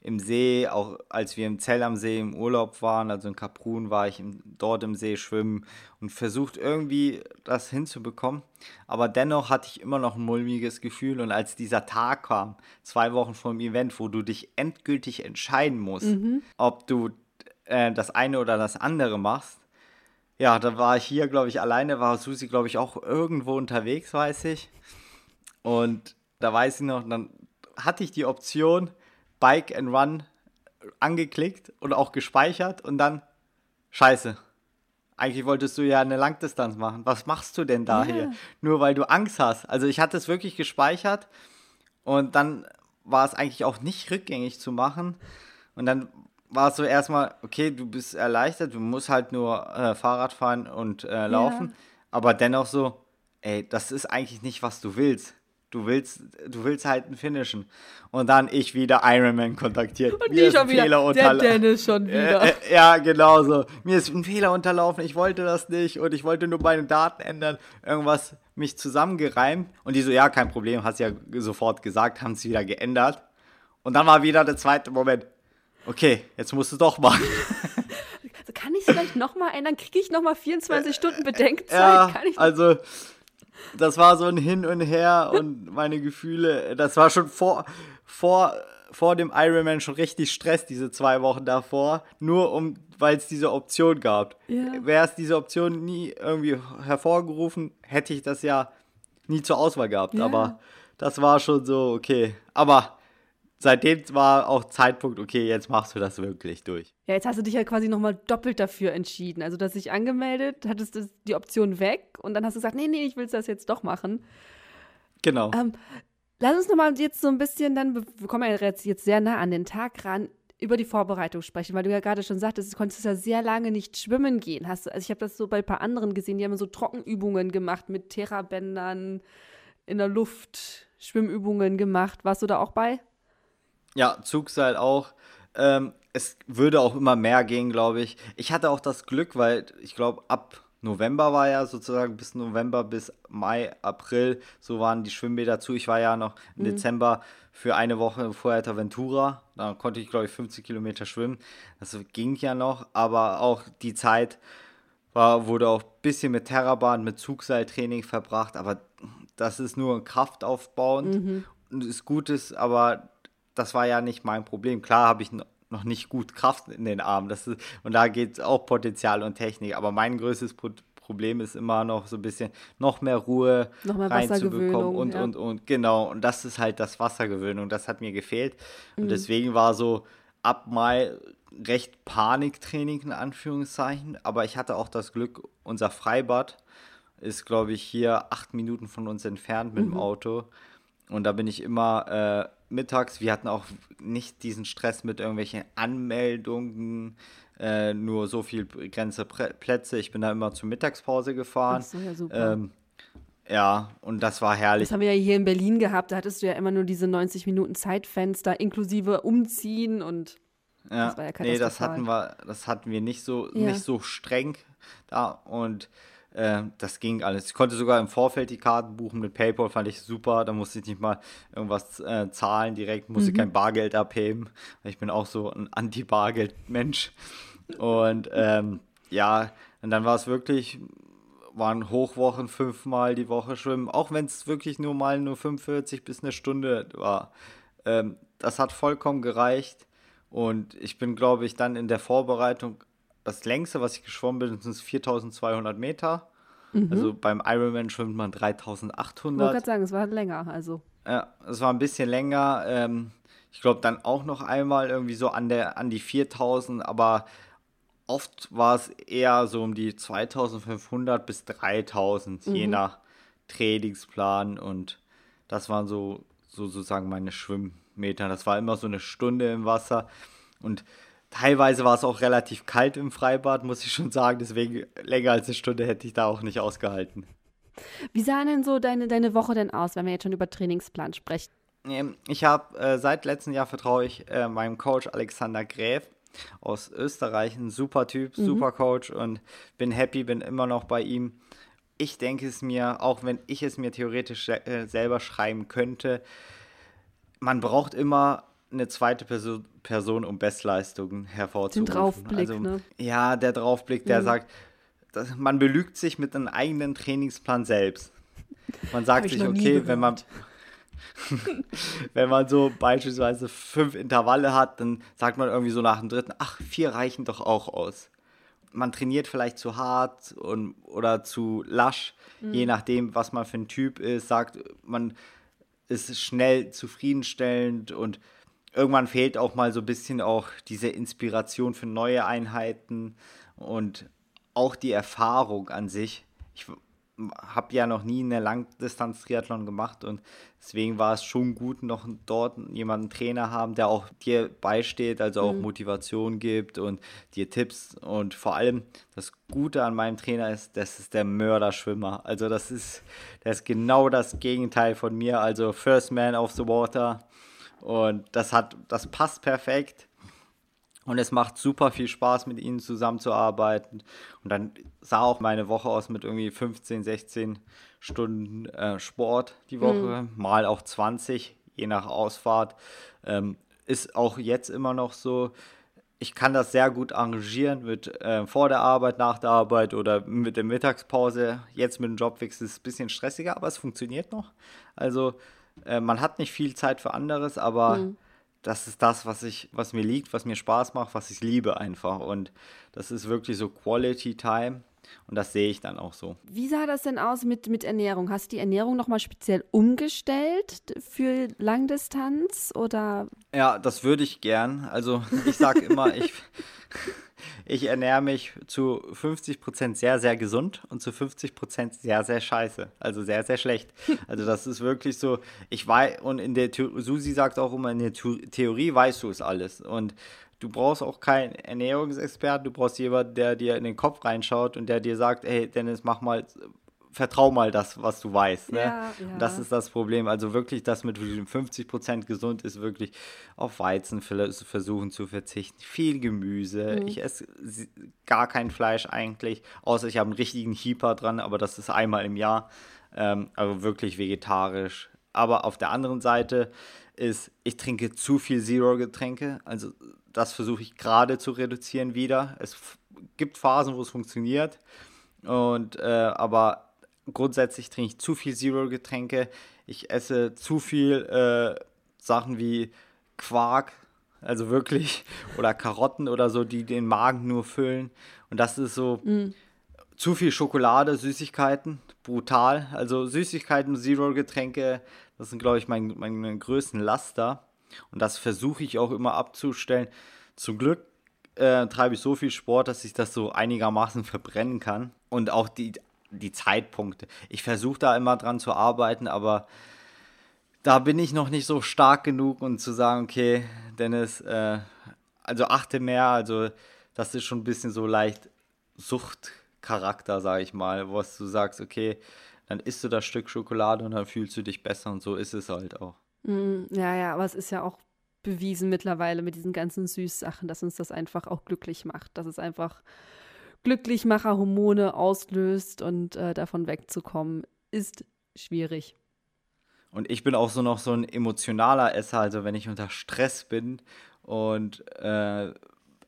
im See, auch als wir im Zell am See im Urlaub waren, also in Kaprun war ich im, dort im See schwimmen und versucht irgendwie das hinzubekommen. Aber dennoch hatte ich immer noch ein mulmiges Gefühl und als dieser Tag kam, zwei Wochen vor dem Event, wo du dich endgültig entscheiden musst, mhm. ob du äh, das eine oder das andere machst, ja, da war ich hier, glaube ich, alleine, war Susi, glaube ich, auch irgendwo unterwegs, weiß ich. Und da weiß ich noch, dann hatte ich die Option, Bike and Run angeklickt und auch gespeichert und dann, scheiße. Eigentlich wolltest du ja eine Langdistanz machen. Was machst du denn da yeah. hier? Nur weil du Angst hast. Also ich hatte es wirklich gespeichert und dann war es eigentlich auch nicht rückgängig zu machen. Und dann war es so erstmal, okay, du bist erleichtert, du musst halt nur äh, Fahrrad fahren und äh, laufen. Ja. Aber dennoch so, ey, das ist eigentlich nicht, was du willst. Du willst, du willst halt einen Finishen. Und dann ich wieder Ironman kontaktiert. Und Mir die schon wieder, der Dennis schon wieder. Äh, äh, ja, genau so. Mir ist ein Fehler unterlaufen, ich wollte das nicht und ich wollte nur meine Daten ändern. Irgendwas mich zusammengereimt. Und die so, ja, kein Problem, hast ja sofort gesagt, haben es wieder geändert. Und dann war wieder der zweite Moment. Okay, jetzt musst du es doch machen. *laughs* Kann ich es vielleicht nochmal ändern? Kriege ich nochmal 24 Stunden Bedenkzeit? Ja, also das war so ein Hin und Her und meine Gefühle, das war schon vor, vor, vor dem Ironman schon richtig Stress, diese zwei Wochen davor, nur um, weil es diese Option gab. Ja. Wäre es diese Option nie irgendwie hervorgerufen, hätte ich das ja nie zur Auswahl gehabt. Ja. Aber das war schon so, okay. Aber seitdem war auch Zeitpunkt, okay, jetzt machst du das wirklich durch. Ja, jetzt hast du dich ja quasi nochmal doppelt dafür entschieden. Also, dass dich angemeldet, hattest du die Option weg und dann hast du gesagt, nee, nee, ich will das jetzt doch machen. Genau. Ähm, lass uns nochmal jetzt so ein bisschen dann, wir kommen ja jetzt, jetzt sehr nah an den Tag ran, über die Vorbereitung sprechen, weil du ja gerade schon sagtest, du konntest ja sehr lange nicht schwimmen gehen. Hast du, also ich habe das so bei ein paar anderen gesehen, die haben so Trockenübungen gemacht mit Therabändern in der Luft, Schwimmübungen gemacht. Warst du da auch bei? Ja, Zugseil auch. Ähm, es würde auch immer mehr gehen, glaube ich. Ich hatte auch das Glück, weil ich glaube, ab November war ja sozusagen bis November, bis Mai, April, so waren die Schwimmbäder zu. Ich war ja noch im mhm. Dezember für eine Woche in Fuerteventura. Da konnte ich, glaube ich, 50 Kilometer schwimmen. Das ging ja noch, aber auch die Zeit war, wurde auch ein bisschen mit Terrabahn, mit Zugseiltraining verbracht. Aber das ist nur kraftaufbauend mhm. und ist Gutes, aber das war ja nicht mein Problem. Klar habe ich noch nicht gut Kraft in den Armen. Das ist, und da geht auch Potenzial und Technik. Aber mein größtes Problem ist immer noch so ein bisschen noch mehr Ruhe noch reinzubekommen und, ja. und, und, genau. Und das ist halt das Wassergewöhnung. Das hat mir gefehlt. Und mhm. deswegen war so ab Mai recht Paniktraining in Anführungszeichen. Aber ich hatte auch das Glück, unser Freibad ist, glaube ich, hier acht Minuten von uns entfernt mit mhm. dem Auto. Und da bin ich immer äh, mittags. Wir hatten auch nicht diesen Stress mit irgendwelchen Anmeldungen, äh, nur so viel Grenze Plätze. Ich bin da immer zur Mittagspause gefahren. Ach so, ja, super. Ähm, ja, und das war herrlich. Das haben wir ja hier in Berlin gehabt. Da hattest du ja immer nur diese 90 Minuten Zeitfenster inklusive Umziehen und ja, das war ja nee, das hatten wir, das hatten wir nicht so, ja. nicht so streng da und äh, das ging alles. Ich konnte sogar im Vorfeld die Karten buchen mit PayPal, fand ich super. Da musste ich nicht mal irgendwas äh, zahlen direkt, musste mhm. kein Bargeld abheben. Ich bin auch so ein Anti-Bargeld-Mensch. Und ähm, ja, und dann war es wirklich, waren Hochwochen fünfmal die Woche schwimmen, auch wenn es wirklich nur mal nur 45 bis eine Stunde war. Ähm, das hat vollkommen gereicht. Und ich bin, glaube ich, dann in der Vorbereitung das längste, was ich geschwommen bin, sind 4200 Meter. Mhm. Also beim Ironman schwimmt man 3800. Ich wollte gerade sagen, es war länger. Also. Ja, es war ein bisschen länger. Ähm, ich glaube dann auch noch einmal irgendwie so an, der, an die 4000, aber oft war es eher so um die 2500 bis 3000, mhm. je nach Trainingsplan. Und das waren so, so sozusagen meine Schwimmmeter. Das war immer so eine Stunde im Wasser. Und teilweise war es auch relativ kalt im Freibad, muss ich schon sagen. Deswegen länger als eine Stunde hätte ich da auch nicht ausgehalten. Wie sah denn so deine, deine Woche denn aus, wenn wir jetzt schon über Trainingsplan sprechen? Ich habe äh, seit letztem Jahr vertraue ich äh, meinem Coach Alexander Gräf aus Österreich, ein super Typ, mhm. super Coach und bin happy, bin immer noch bei ihm. Ich denke es mir, auch wenn ich es mir theoretisch äh, selber schreiben könnte, man braucht immer eine zweite Person, Person um Bestleistungen hervorzurufen. Den Draufblick, also, ne? Ja, der Draufblick, der mhm. sagt, man belügt sich mit einem eigenen Trainingsplan selbst. Man sagt sich, okay, wenn man *laughs* wenn man so beispielsweise fünf Intervalle hat, dann sagt man irgendwie so nach dem dritten, ach, vier reichen doch auch aus. Man trainiert vielleicht zu hart und, oder zu lasch, mhm. je nachdem, was man für ein Typ ist, sagt, man ist schnell zufriedenstellend und irgendwann fehlt auch mal so ein bisschen auch diese Inspiration für neue Einheiten und auch die Erfahrung an sich. Ich habe ja noch nie eine Langdistanz-Triathlon gemacht und deswegen war es schon gut, noch dort jemanden Trainer haben, der auch dir beisteht, also auch mhm. Motivation gibt und dir Tipps und vor allem das Gute an meinem Trainer ist, das ist der Mörderschwimmer. Also das ist, das ist genau das Gegenteil von mir, also First Man of the Water und das hat, das passt perfekt und es macht super viel Spaß, mit ihnen zusammenzuarbeiten. Und dann sah auch meine Woche aus mit irgendwie 15, 16 Stunden äh, Sport die Woche, mhm. mal auch 20, je nach Ausfahrt. Ähm, ist auch jetzt immer noch so. Ich kann das sehr gut arrangieren mit äh, vor der Arbeit, nach der Arbeit oder mit der Mittagspause. Jetzt mit dem Jobwechsel ist es ein bisschen stressiger, aber es funktioniert noch. Also äh, man hat nicht viel Zeit für anderes, aber mhm das ist das, was ich, was mir liegt, was mir Spaß macht, was ich liebe einfach. Und das ist wirklich so Quality Time. Und das sehe ich dann auch so. Wie sah das denn aus mit, mit Ernährung? Hast du die Ernährung nochmal speziell umgestellt für Langdistanz oder? Ja, das würde ich gern. Also ich sage immer, ich, *laughs* ich ernähre mich zu 50% sehr, sehr gesund und zu 50% sehr, sehr scheiße. Also sehr, sehr schlecht. Also das ist wirklich so, ich weiß, und in der The Susi sagt auch immer, in der Theorie weißt du es alles. Und du brauchst auch keinen Ernährungsexperten, du brauchst jemanden, der dir in den Kopf reinschaut und der dir sagt, hey Dennis, mach mal vertrau mal das, was du weißt. Ne? Ja, ja. das ist das Problem. Also wirklich, das mit 50% gesund ist, wirklich auf Weizen versuchen zu verzichten. Viel Gemüse. Mhm. Ich esse gar kein Fleisch eigentlich, außer ich habe einen richtigen Hieper dran, aber das ist einmal im Jahr. Ähm, also wirklich vegetarisch. Aber auf der anderen Seite ist, ich trinke zu viel Zero-Getränke. Also das versuche ich gerade zu reduzieren wieder. Es gibt Phasen, wo es funktioniert. Und äh, aber grundsätzlich trinke ich zu viel Zero-Getränke. Ich esse zu viel äh, Sachen wie Quark, also wirklich, *laughs* oder Karotten oder so, die den Magen nur füllen. Und das ist so mm. zu viel Schokolade, Süßigkeiten, brutal. Also Süßigkeiten, Zero-Getränke, das sind, glaube ich, meine mein größten Laster. Und das versuche ich auch immer abzustellen. Zum Glück äh, treibe ich so viel Sport, dass ich das so einigermaßen verbrennen kann. Und auch die die Zeitpunkte. Ich versuche da immer dran zu arbeiten, aber da bin ich noch nicht so stark genug, um zu sagen, okay, Dennis, äh, also achte mehr, also das ist schon ein bisschen so leicht Suchtcharakter, sage ich mal, wo du sagst, okay, dann isst du das Stück Schokolade und dann fühlst du dich besser und so ist es halt auch. Mm, ja, ja, aber es ist ja auch bewiesen mittlerweile mit diesen ganzen Süßsachen, dass uns das einfach auch glücklich macht, dass es einfach Glücklichmacherhormone auslöst und äh, davon wegzukommen, ist schwierig. Und ich bin auch so noch so ein emotionaler Esser, also wenn ich unter Stress bin und äh,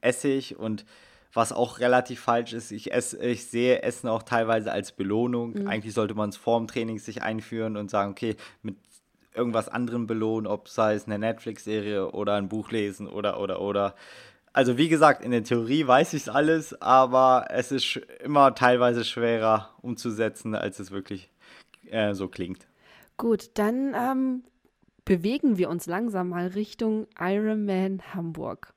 esse ich und was auch relativ falsch ist, ich, esse, ich sehe Essen auch teilweise als Belohnung. Mhm. Eigentlich sollte man es vorm Training sich einführen und sagen, okay, mit irgendwas anderem belohnen, ob sei es eine Netflix-Serie oder ein Buch lesen oder, oder, oder. Also wie gesagt, in der Theorie weiß ich es alles, aber es ist immer teilweise schwerer umzusetzen, als es wirklich äh, so klingt. Gut, dann ähm, bewegen wir uns langsam mal Richtung Ironman Hamburg.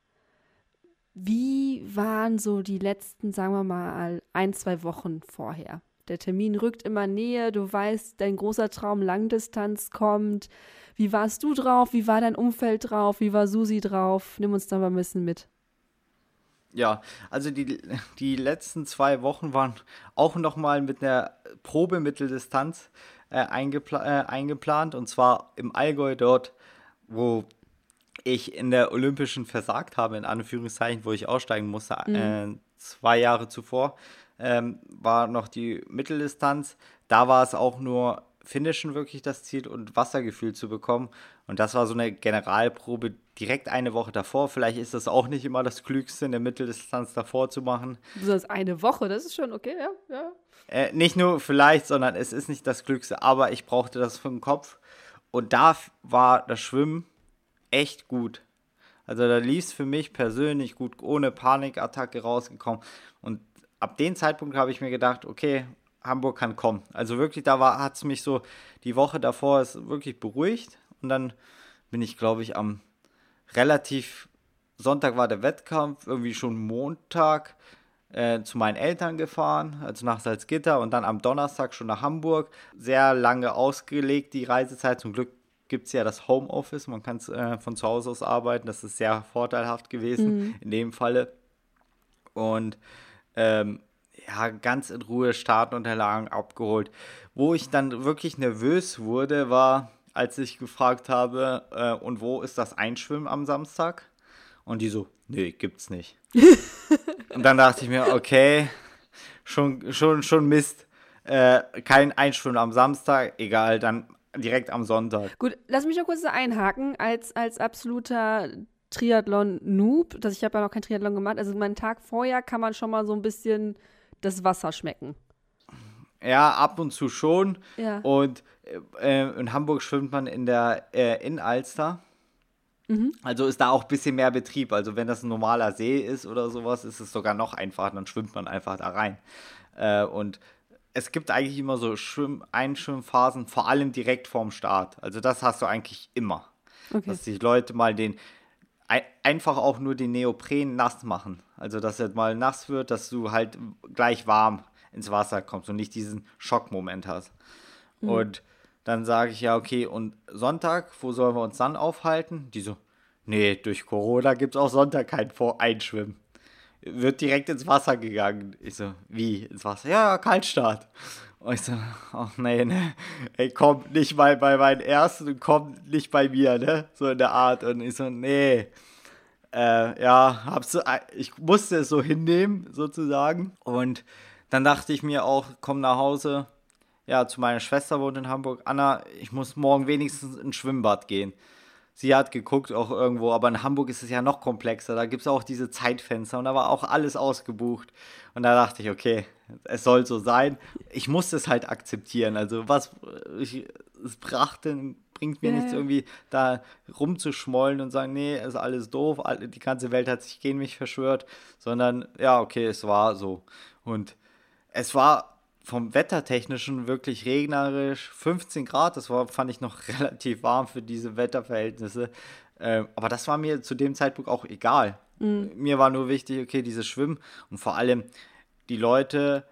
Wie waren so die letzten, sagen wir mal, ein, zwei Wochen vorher? Der Termin rückt immer näher, du weißt, dein großer Traum Langdistanz kommt. Wie warst du drauf? Wie war dein Umfeld drauf? Wie war Susi drauf? Nimm uns da mal ein bisschen mit. Ja, also die, die letzten zwei Wochen waren auch nochmal mit einer Probemitteldistanz äh, eingepla äh, eingeplant und zwar im Allgäu dort, wo ich in der Olympischen versagt habe, in Anführungszeichen, wo ich aussteigen musste, mhm. äh, zwei Jahre zuvor, ähm, war noch die Mitteldistanz. Da war es auch nur Finishen wirklich das Ziel und Wassergefühl zu bekommen. Und das war so eine Generalprobe direkt eine Woche davor. Vielleicht ist das auch nicht immer das Klügste, in der Mitteldistanz davor zu machen. Du sagst eine Woche, das ist schon okay, ja. ja. Äh, nicht nur vielleicht, sondern es ist nicht das Klügste, aber ich brauchte das für den Kopf. Und da war das Schwimmen echt gut. Also da lief es für mich persönlich gut, ohne Panikattacke rausgekommen. Und ab dem Zeitpunkt habe ich mir gedacht, okay, Hamburg kann kommen. Also wirklich, da hat es mich so die Woche davor ist wirklich beruhigt. Und dann bin ich, glaube ich, am relativ Sonntag war der Wettkampf, irgendwie schon Montag äh, zu meinen Eltern gefahren, also nach Salzgitter und dann am Donnerstag schon nach Hamburg. Sehr lange ausgelegt die Reisezeit. Zum Glück gibt es ja das Homeoffice, man kann äh, von zu Hause aus arbeiten, das ist sehr vorteilhaft gewesen mhm. in dem Falle. Und ähm, ja, ganz in Ruhe Startunterlagen abgeholt. Wo ich dann wirklich nervös wurde, war, als ich gefragt habe, äh, und wo ist das Einschwimmen am Samstag? Und die so, nee, gibt's nicht. *laughs* und dann dachte ich mir, okay, schon, schon, schon Mist. Äh, kein Einschwimmen am Samstag, egal, dann direkt am Sonntag. Gut, lass mich noch kurz einhaken. Als, als absoluter Triathlon-Noob, dass ich habe ja noch kein Triathlon gemacht, also meinen Tag vorher kann man schon mal so ein bisschen das Wasser schmecken. Ja, ab und zu schon. Ja. Und äh, in Hamburg schwimmt man in der äh, Innalster. Mhm. Also ist da auch ein bisschen mehr Betrieb. Also wenn das ein normaler See ist oder sowas, ist es sogar noch einfacher. Dann schwimmt man einfach da rein. Äh, und es gibt eigentlich immer so Schwimm Einschwimmphasen, vor allem direkt vorm Start. Also das hast du eigentlich immer. Okay. Dass die Leute mal den einfach auch nur den Neopren nass machen. Also dass er mal nass wird, dass du halt gleich warm ins Wasser kommst und nicht diesen Schockmoment hast. Mhm. Und dann sage ich ja, okay, und Sonntag, wo sollen wir uns dann aufhalten? Die so, nee, durch Corona gibt es auch Sonntag kein Vor Einschwimmen wird direkt ins Wasser gegangen. Ich so, wie ins Wasser? Ja, Kaltstart. Und ich so, ach nee, ne, ey, komm nicht mal bei meinen ersten und komm nicht bei mir, ne? So in der Art. Und ich so, nee. Äh, ja, hab's, ich musste es so hinnehmen, sozusagen. Und dann dachte ich mir auch, komm nach Hause. Ja, zu meiner Schwester wohnt in Hamburg. Anna, ich muss morgen wenigstens ins Schwimmbad gehen sie hat geguckt auch irgendwo, aber in Hamburg ist es ja noch komplexer. Da gibt es auch diese Zeitfenster und da war auch alles ausgebucht. Und da dachte ich, okay, es soll so sein. Ich musste es halt akzeptieren. Also was ich, es brachte, bringt mir ja, nichts irgendwie da rumzuschmollen und sagen, nee, ist alles doof, die ganze Welt hat sich gegen mich verschwört, sondern ja, okay, es war so. Und es war vom Wettertechnischen wirklich regnerisch. 15 Grad, das war, fand ich noch *laughs* relativ warm für diese Wetterverhältnisse. Äh, aber das war mir zu dem Zeitpunkt auch egal. Mhm. Mir war nur wichtig, okay, dieses Schwimmen und vor allem die Leute,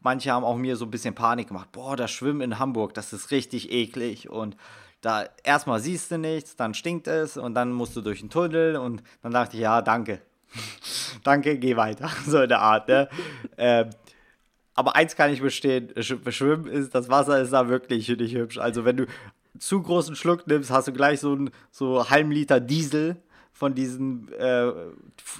manche haben auch mir so ein bisschen Panik gemacht. Boah, das Schwimmen in Hamburg, das ist richtig eklig und da erstmal siehst du nichts, dann stinkt es und dann musst du durch den Tunnel und dann dachte ich, ja, danke. *laughs* danke, geh weiter. *laughs* So in der Art, ne? ähm, aber eins kann ich bestehen, schwimmen ist, das Wasser ist da wirklich nicht hübsch. Also wenn du zu großen Schluck nimmst, hast du gleich so einen so halben Liter Diesel von diesen äh,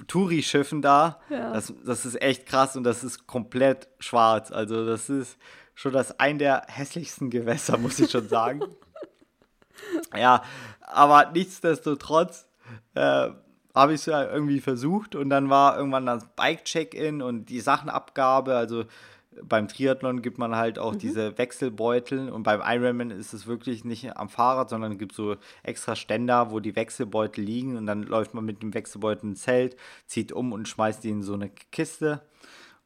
Touri-Schiffen da. Ja. Das, das ist echt krass und das ist komplett schwarz. Also das ist schon das ein der hässlichsten Gewässer, muss ich schon sagen. *laughs* ja, aber nichtsdestotrotz äh, habe ich es ja irgendwie versucht und dann war irgendwann das Bike-Check-In und die Sachenabgabe, also beim Triathlon gibt man halt auch mhm. diese Wechselbeutel und beim Ironman ist es wirklich nicht am Fahrrad, sondern es gibt so extra Ständer, wo die Wechselbeutel liegen und dann läuft man mit dem Wechselbeutel ins Zelt, zieht um und schmeißt die in so eine Kiste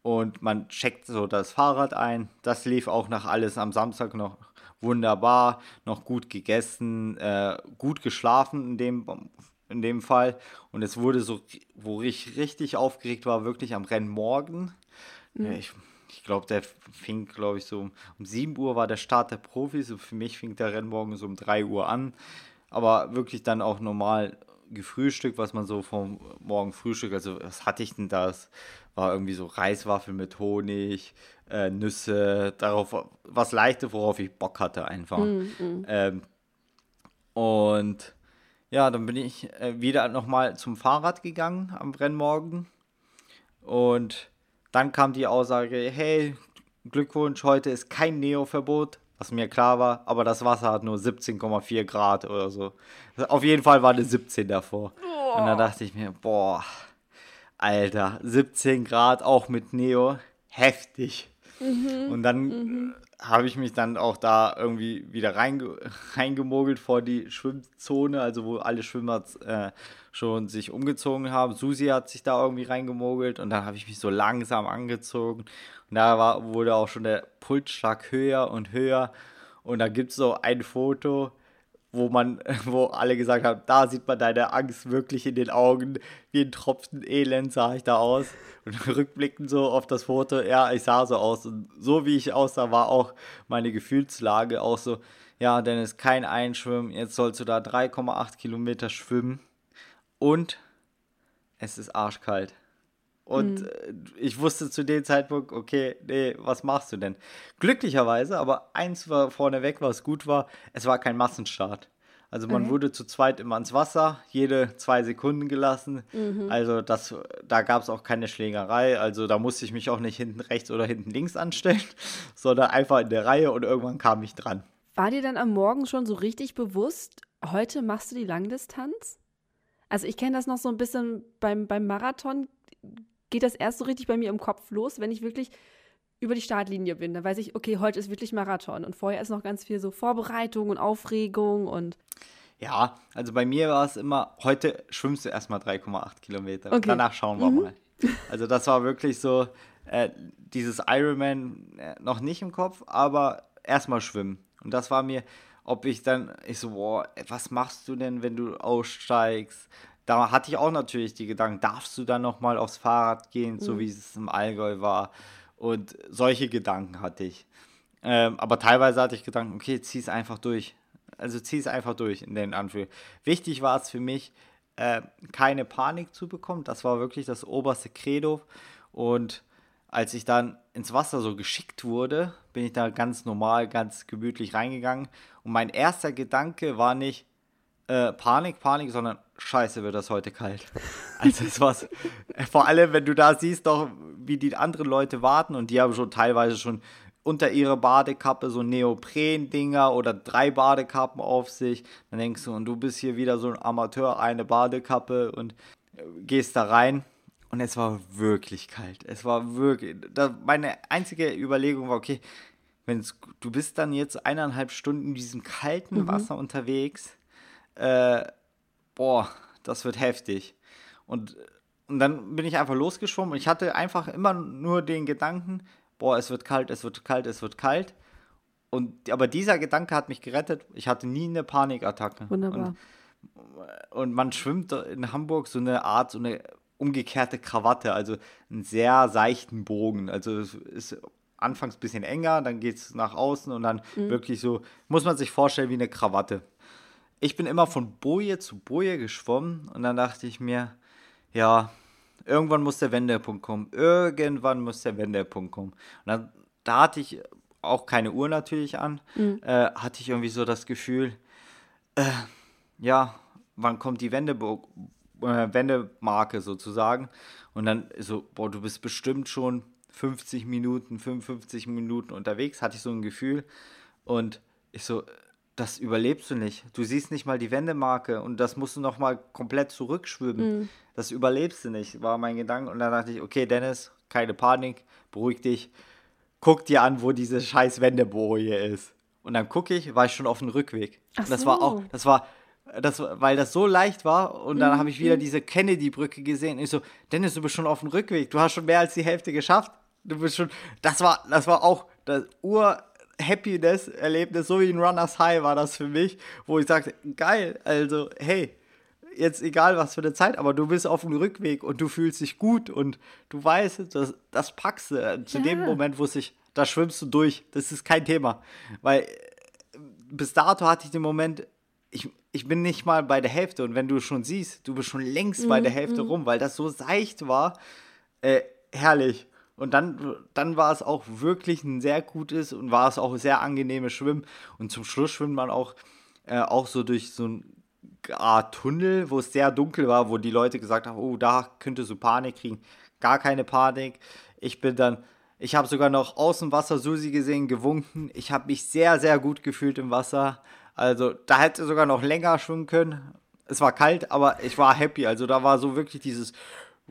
und man checkt so das Fahrrad ein. Das lief auch nach alles am Samstag noch wunderbar, noch gut gegessen, äh, gut geschlafen in dem in dem Fall. Und es wurde so, wo ich richtig aufgeregt war, wirklich am Rennmorgen. Mhm. Ich, ich glaube, der fing, glaube ich, so um, um 7 Uhr war der Start der Profis. Und für mich fing der Rennmorgen so um 3 Uhr an. Aber wirklich dann auch normal gefrühstückt, was man so vom Morgen Frühstück, also was hatte ich denn das? War irgendwie so Reiswaffeln mit Honig, äh, Nüsse, darauf was Leichtes, worauf ich Bock hatte einfach. Mm, mm. Ähm, und ja, dann bin ich äh, wieder nochmal zum Fahrrad gegangen am Rennmorgen. Und dann kam die Aussage, hey, Glückwunsch, heute ist kein Neo-Verbot, was mir klar war, aber das Wasser hat nur 17,4 Grad oder so. Auf jeden Fall war eine 17 davor. Oh. Und dann dachte ich mir, boah, Alter, 17 Grad auch mit Neo, heftig. Mhm. Und dann mhm habe ich mich dann auch da irgendwie wieder reinge *laughs* reingemogelt vor die Schwimmzone, also wo alle Schwimmer äh, schon sich umgezogen haben. Susi hat sich da irgendwie reingemogelt und dann habe ich mich so langsam angezogen. Und da war, wurde auch schon der Pulsschlag höher und höher. Und da gibt es so ein Foto, wo man, *laughs* wo alle gesagt haben, da sieht man deine Angst wirklich in den Augen, wie ein Tropfen Elend sah ich da aus. Und *laughs* rückblickend so auf das Foto, ja, ich sah so aus. Und so wie ich aussah, war auch meine Gefühlslage auch so, ja, Dennis, kein Einschwimmen, jetzt sollst du da 3,8 Kilometer schwimmen und es ist arschkalt. Und mhm. ich wusste zu dem Zeitpunkt, okay, nee, was machst du denn? Glücklicherweise, aber eins war vorneweg, was gut war, es war kein Massenstart. Also man okay. wurde zu zweit immer ins Wasser, jede zwei Sekunden gelassen. Mhm. Also das, da gab es auch keine Schlägerei. Also da musste ich mich auch nicht hinten rechts oder hinten links anstellen, *laughs* sondern einfach in der Reihe und irgendwann kam ich dran. War dir dann am Morgen schon so richtig bewusst, heute machst du die Langdistanz? Also ich kenne das noch so ein bisschen beim, beim Marathon geht das erst so richtig bei mir im Kopf los, wenn ich wirklich über die Startlinie bin. Dann weiß ich, okay, heute ist wirklich Marathon. Und vorher ist noch ganz viel so Vorbereitung und Aufregung und. Ja, also bei mir war es immer, heute schwimmst du erstmal 3,8 Kilometer. Okay. Danach schauen wir mhm. mal. Also das war wirklich so, äh, dieses Ironman äh, noch nicht im Kopf, aber erstmal schwimmen. Und das war mir, ob ich dann, ich so, boah, was machst du denn, wenn du aussteigst? Da hatte ich auch natürlich die Gedanken, darfst du dann nochmal aufs Fahrrad gehen, mhm. so wie es im Allgäu war. Und solche Gedanken hatte ich. Ähm, aber teilweise hatte ich Gedanken, okay, zieh es einfach durch. Also zieh es einfach durch in den Anführungen. Wichtig war es für mich, äh, keine Panik zu bekommen. Das war wirklich das oberste Credo. Und als ich dann ins Wasser so geschickt wurde, bin ich da ganz normal, ganz gemütlich reingegangen. Und mein erster Gedanke war nicht, äh, Panik, Panik, sondern scheiße, wird das heute kalt. Also es war vor allem, wenn du da siehst, doch, wie die anderen Leute warten und die haben schon teilweise schon unter ihrer Badekappe so Neopren-Dinger oder drei Badekappen auf sich. Dann denkst du, und du bist hier wieder so ein Amateur, eine Badekappe und äh, gehst da rein. Und es war wirklich kalt. Es war wirklich. Da, meine einzige Überlegung war, okay, wenn's, du bist dann jetzt eineinhalb Stunden in diesem kalten mhm. Wasser unterwegs äh, boah, das wird heftig. Und, und dann bin ich einfach losgeschwommen und ich hatte einfach immer nur den Gedanken, boah, es wird kalt, es wird kalt, es wird kalt. Und, aber dieser Gedanke hat mich gerettet. Ich hatte nie eine Panikattacke. Wunderbar. Und, und man schwimmt in Hamburg so eine Art, so eine umgekehrte Krawatte, also einen sehr seichten Bogen. Also es ist anfangs ein bisschen enger, dann geht es nach außen und dann mhm. wirklich so, muss man sich vorstellen wie eine Krawatte ich bin immer von Boje zu Boje geschwommen und dann dachte ich mir, ja, irgendwann muss der Wendepunkt kommen. Irgendwann muss der Wendepunkt kommen. Und dann, da hatte ich auch keine Uhr natürlich an, mhm. äh, hatte ich irgendwie so das Gefühl, äh, ja, wann kommt die Wende, äh, Wendemarke sozusagen? Und dann so, boah, du bist bestimmt schon 50 Minuten, 55 Minuten unterwegs, hatte ich so ein Gefühl. Und ich so, das überlebst du nicht. Du siehst nicht mal die Wendemarke und das musst du noch mal komplett zurückschwimmen. Mhm. Das überlebst du nicht, war mein Gedanke. Und dann dachte ich, okay, Dennis, keine Panik, beruhig dich. Guck dir an, wo diese scheiß Wendeboje ist. Und dann gucke ich, war ich schon auf dem Rückweg. Und das so. war auch, das war, das, weil das so leicht war. Und dann mhm. habe ich wieder mhm. diese Kennedy-Brücke gesehen. Und ich so, Dennis, du bist schon auf dem Rückweg. Du hast schon mehr als die Hälfte geschafft. Du bist schon, das war, das war auch das Ur, Happiness-Erlebnis, so wie ein Runners High war das für mich, wo ich sagte, geil, also hey, jetzt egal was für eine Zeit, aber du bist auf dem Rückweg und du fühlst dich gut und du weißt, das, das packst du. Zu ja. dem Moment wusste ich, da schwimmst du durch. Das ist kein Thema. Weil bis dato hatte ich den Moment, ich, ich bin nicht mal bei der Hälfte und wenn du schon siehst, du bist schon längst mhm. bei der Hälfte mhm. rum, weil das so seicht war, äh, herrlich. Und dann, dann war es auch wirklich ein sehr gutes und war es auch sehr angenehmes Schwimmen. Und zum Schluss schwimmt man auch, äh, auch so durch so eine Art Tunnel, wo es sehr dunkel war, wo die Leute gesagt haben, oh, da könntest du Panik kriegen. Gar keine Panik. Ich bin dann, ich habe sogar noch aus dem Wasser Susi gesehen, gewunken. Ich habe mich sehr, sehr gut gefühlt im Wasser. Also da hätte sogar noch länger schwimmen können. Es war kalt, aber ich war happy. Also da war so wirklich dieses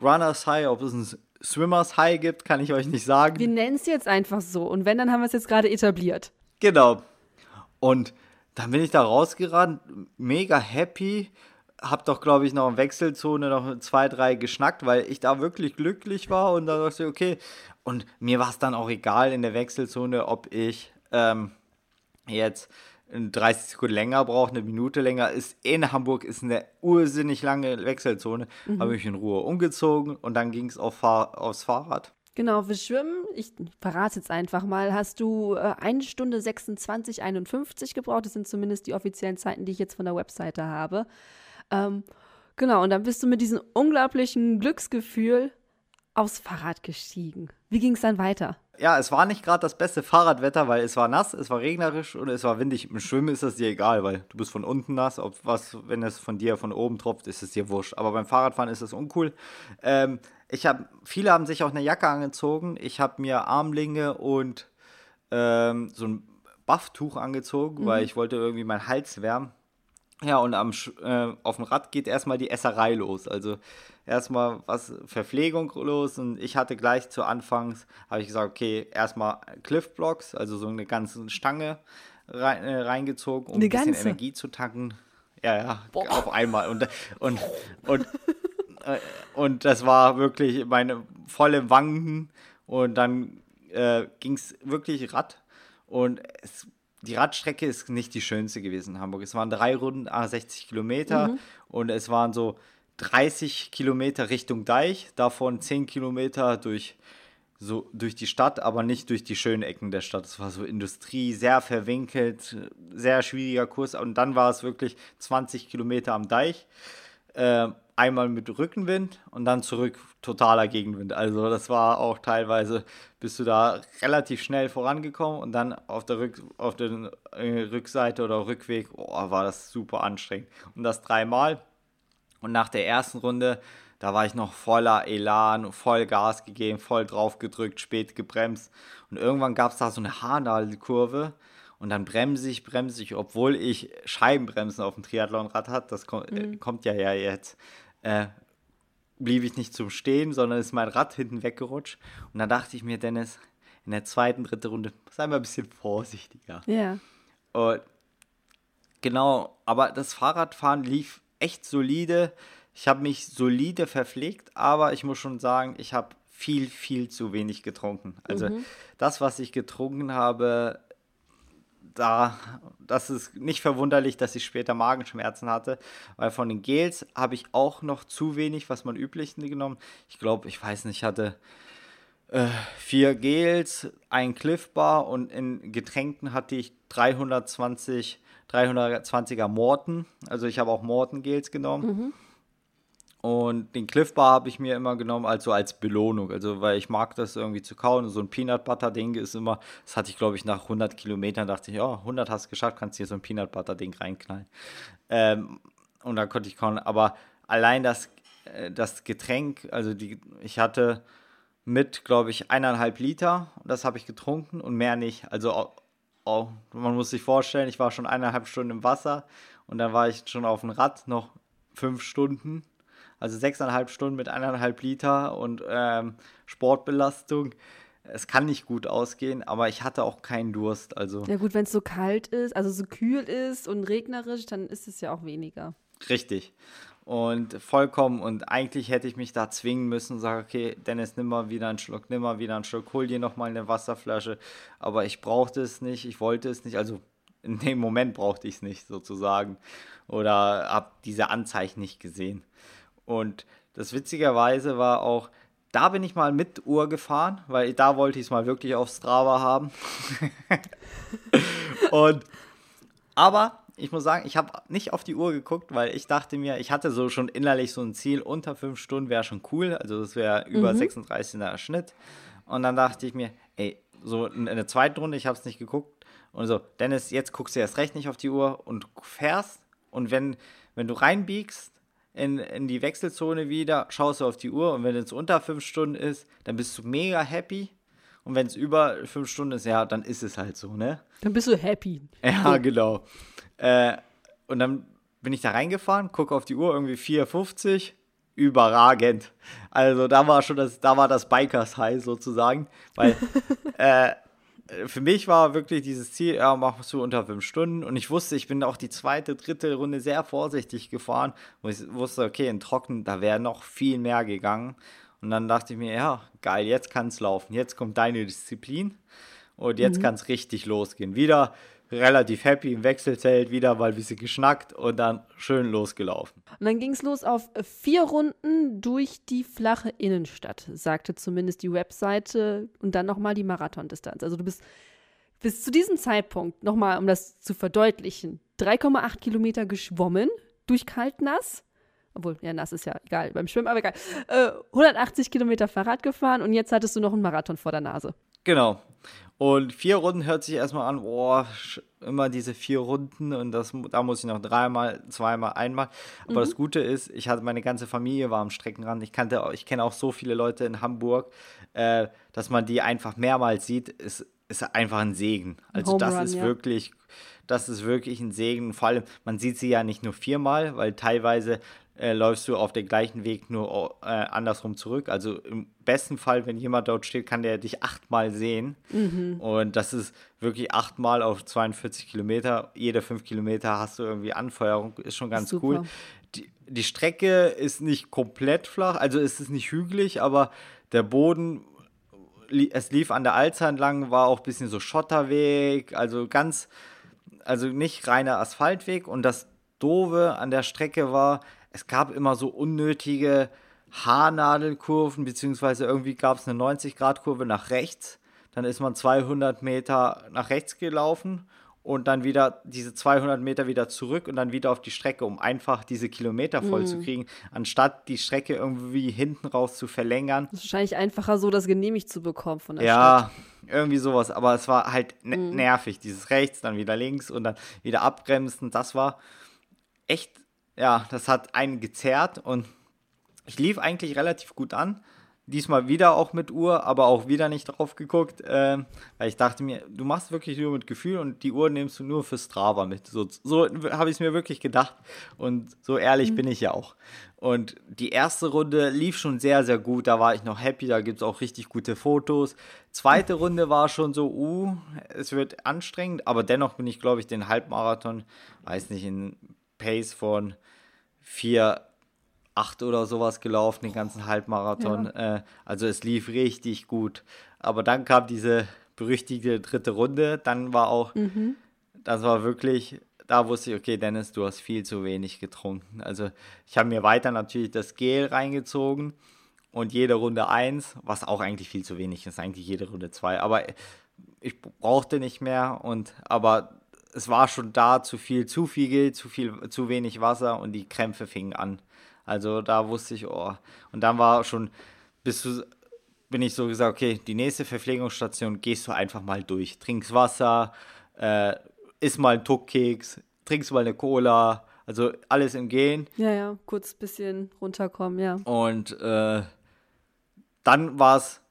Runners High, ob es ein Swimmers High gibt, kann ich euch nicht sagen. Wir nennen es jetzt einfach so. Und wenn, dann haben wir es jetzt gerade etabliert. Genau. Und dann bin ich da rausgerannt, mega happy. Hab doch, glaube ich, noch in Wechselzone noch zwei, drei geschnackt, weil ich da wirklich glücklich war. Und da dachte ich, okay. Und mir war es dann auch egal in der Wechselzone, ob ich ähm, jetzt 30 Sekunden länger braucht, eine Minute länger, ist in Hamburg ist eine ursinnig lange Wechselzone. Mhm. Habe ich in Ruhe umgezogen und dann ging es auf Fahr aufs Fahrrad. Genau, für Schwimmen, ich verrate jetzt einfach mal, hast du äh, 1 Stunde 26, 51 gebraucht. Das sind zumindest die offiziellen Zeiten, die ich jetzt von der Webseite habe. Ähm, genau, und dann bist du mit diesem unglaublichen Glücksgefühl aufs Fahrrad gestiegen. Wie ging es dann weiter? Ja, es war nicht gerade das beste Fahrradwetter, weil es war nass, es war regnerisch und es war windig. Im Schwimmen ist es dir egal, weil du bist von unten nass. Ob was, wenn es von dir von oben tropft, ist es dir wurscht. Aber beim Fahrradfahren ist es uncool. Ähm, ich habe, viele haben sich auch eine Jacke angezogen. Ich habe mir Armlinge und ähm, so ein Bufftuch angezogen, mhm. weil ich wollte irgendwie meinen Hals wärmen. Ja, und am, äh, auf dem Rad geht erstmal die Esserei los. Also erstmal was Verpflegung los und ich hatte gleich zu Anfangs, habe ich gesagt, okay, erstmal Cliff Blocks, also so eine ganze Stange rein, äh, reingezogen, um eine ein bisschen ganze. Energie zu tanken. Ja, ja, Boah. auf einmal. Und, und, und, äh, und das war wirklich meine volle Wangen und dann äh, ging es wirklich Rad und es die Radstrecke ist nicht die schönste gewesen in Hamburg. Es waren drei Runden, 60 Kilometer mhm. und es waren so 30 Kilometer Richtung Deich, davon 10 Kilometer durch, so, durch die Stadt, aber nicht durch die schönen Ecken der Stadt. Es war so Industrie, sehr verwinkelt, sehr schwieriger Kurs. Und dann war es wirklich 20 Kilometer am Deich. Äh, einmal mit Rückenwind und dann zurück totaler Gegenwind. Also das war auch teilweise, bist du da relativ schnell vorangekommen und dann auf der, Rück, auf der äh, Rückseite oder Rückweg, oh, war das super anstrengend. Und das dreimal. Und nach der ersten Runde, da war ich noch voller Elan, voll Gas gegeben, voll drauf gedrückt, spät gebremst. Und irgendwann gab es da so eine Haarnadelkurve. Und dann bremse ich, bremse ich, obwohl ich Scheibenbremsen auf dem Triathlonrad hatte. Das kommt, äh, mhm. kommt ja, ja jetzt. Äh, blieb ich nicht zum Stehen, sondern ist mein Rad hinten weggerutscht. Und dann dachte ich mir, Dennis, in der zweiten, dritten Runde, sei mal ein bisschen vorsichtiger. Ja. Und genau, aber das Fahrradfahren lief echt solide. Ich habe mich solide verpflegt, aber ich muss schon sagen, ich habe viel, viel zu wenig getrunken. Also mhm. das, was ich getrunken habe, da, das ist nicht verwunderlich, dass ich später Magenschmerzen hatte, weil von den Gels habe ich auch noch zu wenig, was man üblich genommen. Ich glaube, ich weiß nicht, ich hatte äh, vier Gels, ein Cliff Bar und in Getränken hatte ich 320 320er Morten. Also ich habe auch Morten-Gels genommen. Mhm. Und den Cliff Bar habe ich mir immer genommen, also als Belohnung. Also, weil ich mag das irgendwie zu kauen. So ein Peanut Butter Ding ist immer, das hatte ich glaube ich nach 100 Kilometern, dachte ich, ja, oh, 100 hast du geschafft, kannst hier so ein Peanut Butter Ding reinknallen. Ähm, und da konnte ich kauen. Aber allein das, äh, das Getränk, also die, ich hatte mit, glaube ich, eineinhalb Liter. Und das habe ich getrunken und mehr nicht. Also oh, man muss sich vorstellen, ich war schon eineinhalb Stunden im Wasser und dann war ich schon auf dem Rad noch fünf Stunden. Also sechseinhalb Stunden mit eineinhalb Liter und ähm, Sportbelastung. Es kann nicht gut ausgehen, aber ich hatte auch keinen Durst. Also ja gut, wenn es so kalt ist, also so kühl ist und regnerisch, dann ist es ja auch weniger. Richtig und vollkommen und eigentlich hätte ich mich da zwingen müssen und sagen, okay, Dennis, nimm mal wieder einen Schluck, nimm mal wieder einen Schluck, hol dir nochmal eine Wasserflasche, aber ich brauchte es nicht, ich wollte es nicht, also in dem Moment brauchte ich es nicht sozusagen oder habe diese Anzeichen nicht gesehen. Und das witzigerweise war auch, da bin ich mal mit Uhr gefahren, weil da wollte ich es mal wirklich auf Strava haben. *laughs* und aber ich muss sagen, ich habe nicht auf die Uhr geguckt, weil ich dachte mir, ich hatte so schon innerlich so ein Ziel, unter fünf Stunden wäre schon cool. Also das wäre über mhm. 36er Schnitt. Und dann dachte ich mir, ey, so in der zweiten Runde, ich habe es nicht geguckt. Und so, Dennis, jetzt guckst du erst recht nicht auf die Uhr und fährst. Und wenn, wenn du reinbiegst in, in die Wechselzone wieder, schaust du auf die Uhr. Und wenn es unter fünf Stunden ist, dann bist du mega happy. Und wenn es über fünf Stunden ist, ja, dann ist es halt so, ne? Dann bist du happy. Ja, genau. Äh, und dann bin ich da reingefahren, gucke auf die Uhr, irgendwie 4,50. Überragend. Also da war schon das, da war das Bikers High sozusagen. Weil *laughs* äh, für mich war wirklich dieses Ziel, ja, machst du unter fünf Stunden. Und ich wusste, ich bin auch die zweite, dritte Runde sehr vorsichtig gefahren, wo ich wusste, okay, in Trocken, da wäre noch viel mehr gegangen. Und dann dachte ich mir, ja, geil, jetzt kann es laufen. Jetzt kommt deine Disziplin. Und jetzt mhm. kann es richtig losgehen. Wieder relativ happy im Wechselzelt wieder, weil wir sie geschnackt und dann schön losgelaufen. Und dann ging es los auf vier Runden durch die flache Innenstadt, sagte zumindest die Webseite und dann nochmal die Marathondistanz. Also du bist bis zu diesem Zeitpunkt, nochmal um das zu verdeutlichen, 3,8 Kilometer geschwommen durch Kaltnass. Obwohl, ja, nass ist ja egal beim Schwimmen, aber egal. Äh, 180 Kilometer Fahrrad gefahren und jetzt hattest du noch einen Marathon vor der Nase. Genau. Und vier Runden hört sich erstmal an, boah, immer diese vier Runden und das, da muss ich noch dreimal, zweimal, einmal. Aber mhm. das Gute ist, ich hatte meine ganze Familie war am Streckenrand. Ich kannte, ich kenne auch so viele Leute in Hamburg, äh, dass man die einfach mehrmals sieht, ist, ist einfach ein Segen. Also Home das Run, ist ja. wirklich, das ist wirklich ein Segen. Vor allem, man sieht sie ja nicht nur viermal, weil teilweise äh, läufst du auf den gleichen Weg nur äh, andersrum zurück. Also im besten Fall, wenn jemand dort steht, kann der dich achtmal sehen. Mhm. Und das ist wirklich achtmal auf 42 Kilometer. Jede fünf Kilometer hast du irgendwie Anfeuerung, ist schon ganz Super. cool. Die, die Strecke ist nicht komplett flach, also es ist nicht hügelig, aber der Boden es lief an der Alster entlang, war auch ein bisschen so Schotterweg, also ganz, also nicht reiner Asphaltweg. Und das Doofe an der Strecke war, es gab immer so unnötige Haarnadelkurven, beziehungsweise irgendwie gab es eine 90-Grad-Kurve nach rechts. Dann ist man 200 Meter nach rechts gelaufen und dann wieder diese 200 Meter wieder zurück und dann wieder auf die Strecke, um einfach diese Kilometer voll mhm. zu kriegen, anstatt die Strecke irgendwie hinten raus zu verlängern. Das ist wahrscheinlich einfacher so, das genehmigt zu bekommen von der ja, Stadt. Ja, irgendwie sowas. Aber es war halt ne mhm. nervig, dieses rechts, dann wieder links und dann wieder abbremsen. Das war echt ja, das hat einen gezerrt und ich lief eigentlich relativ gut an. Diesmal wieder auch mit Uhr, aber auch wieder nicht drauf geguckt, äh, weil ich dachte mir, du machst wirklich nur mit Gefühl und die Uhr nimmst du nur für Strava mit. So, so habe ich es mir wirklich gedacht und so ehrlich mhm. bin ich ja auch. Und die erste Runde lief schon sehr, sehr gut. Da war ich noch happy. Da gibt es auch richtig gute Fotos. Zweite Runde war schon so, uh, es wird anstrengend. Aber dennoch bin ich, glaube ich, den Halbmarathon, weiß nicht, in Pace von 4, 8 oder sowas gelaufen, den ganzen Halbmarathon. Ja. Äh, also es lief richtig gut. Aber dann kam diese berüchtigte dritte Runde. Dann war auch, mhm. das war wirklich, da wusste ich, okay, Dennis, du hast viel zu wenig getrunken. Also ich habe mir weiter natürlich das Gel reingezogen und jede Runde 1, was auch eigentlich viel zu wenig ist, eigentlich jede Runde 2. Aber ich brauchte nicht mehr und aber es war schon da zu viel, zu viel, zu viel, zu wenig Wasser und die Krämpfe fingen an. Also da wusste ich, oh. Und dann war schon, bis du, bin ich so gesagt, okay, die nächste Verpflegungsstation gehst du einfach mal durch. Trinkst Wasser, äh, isst mal einen Tuckkeks, trinkst mal eine Cola, also alles im Gehen. Ja, ja, kurz ein bisschen runterkommen, ja. Und äh, dann war es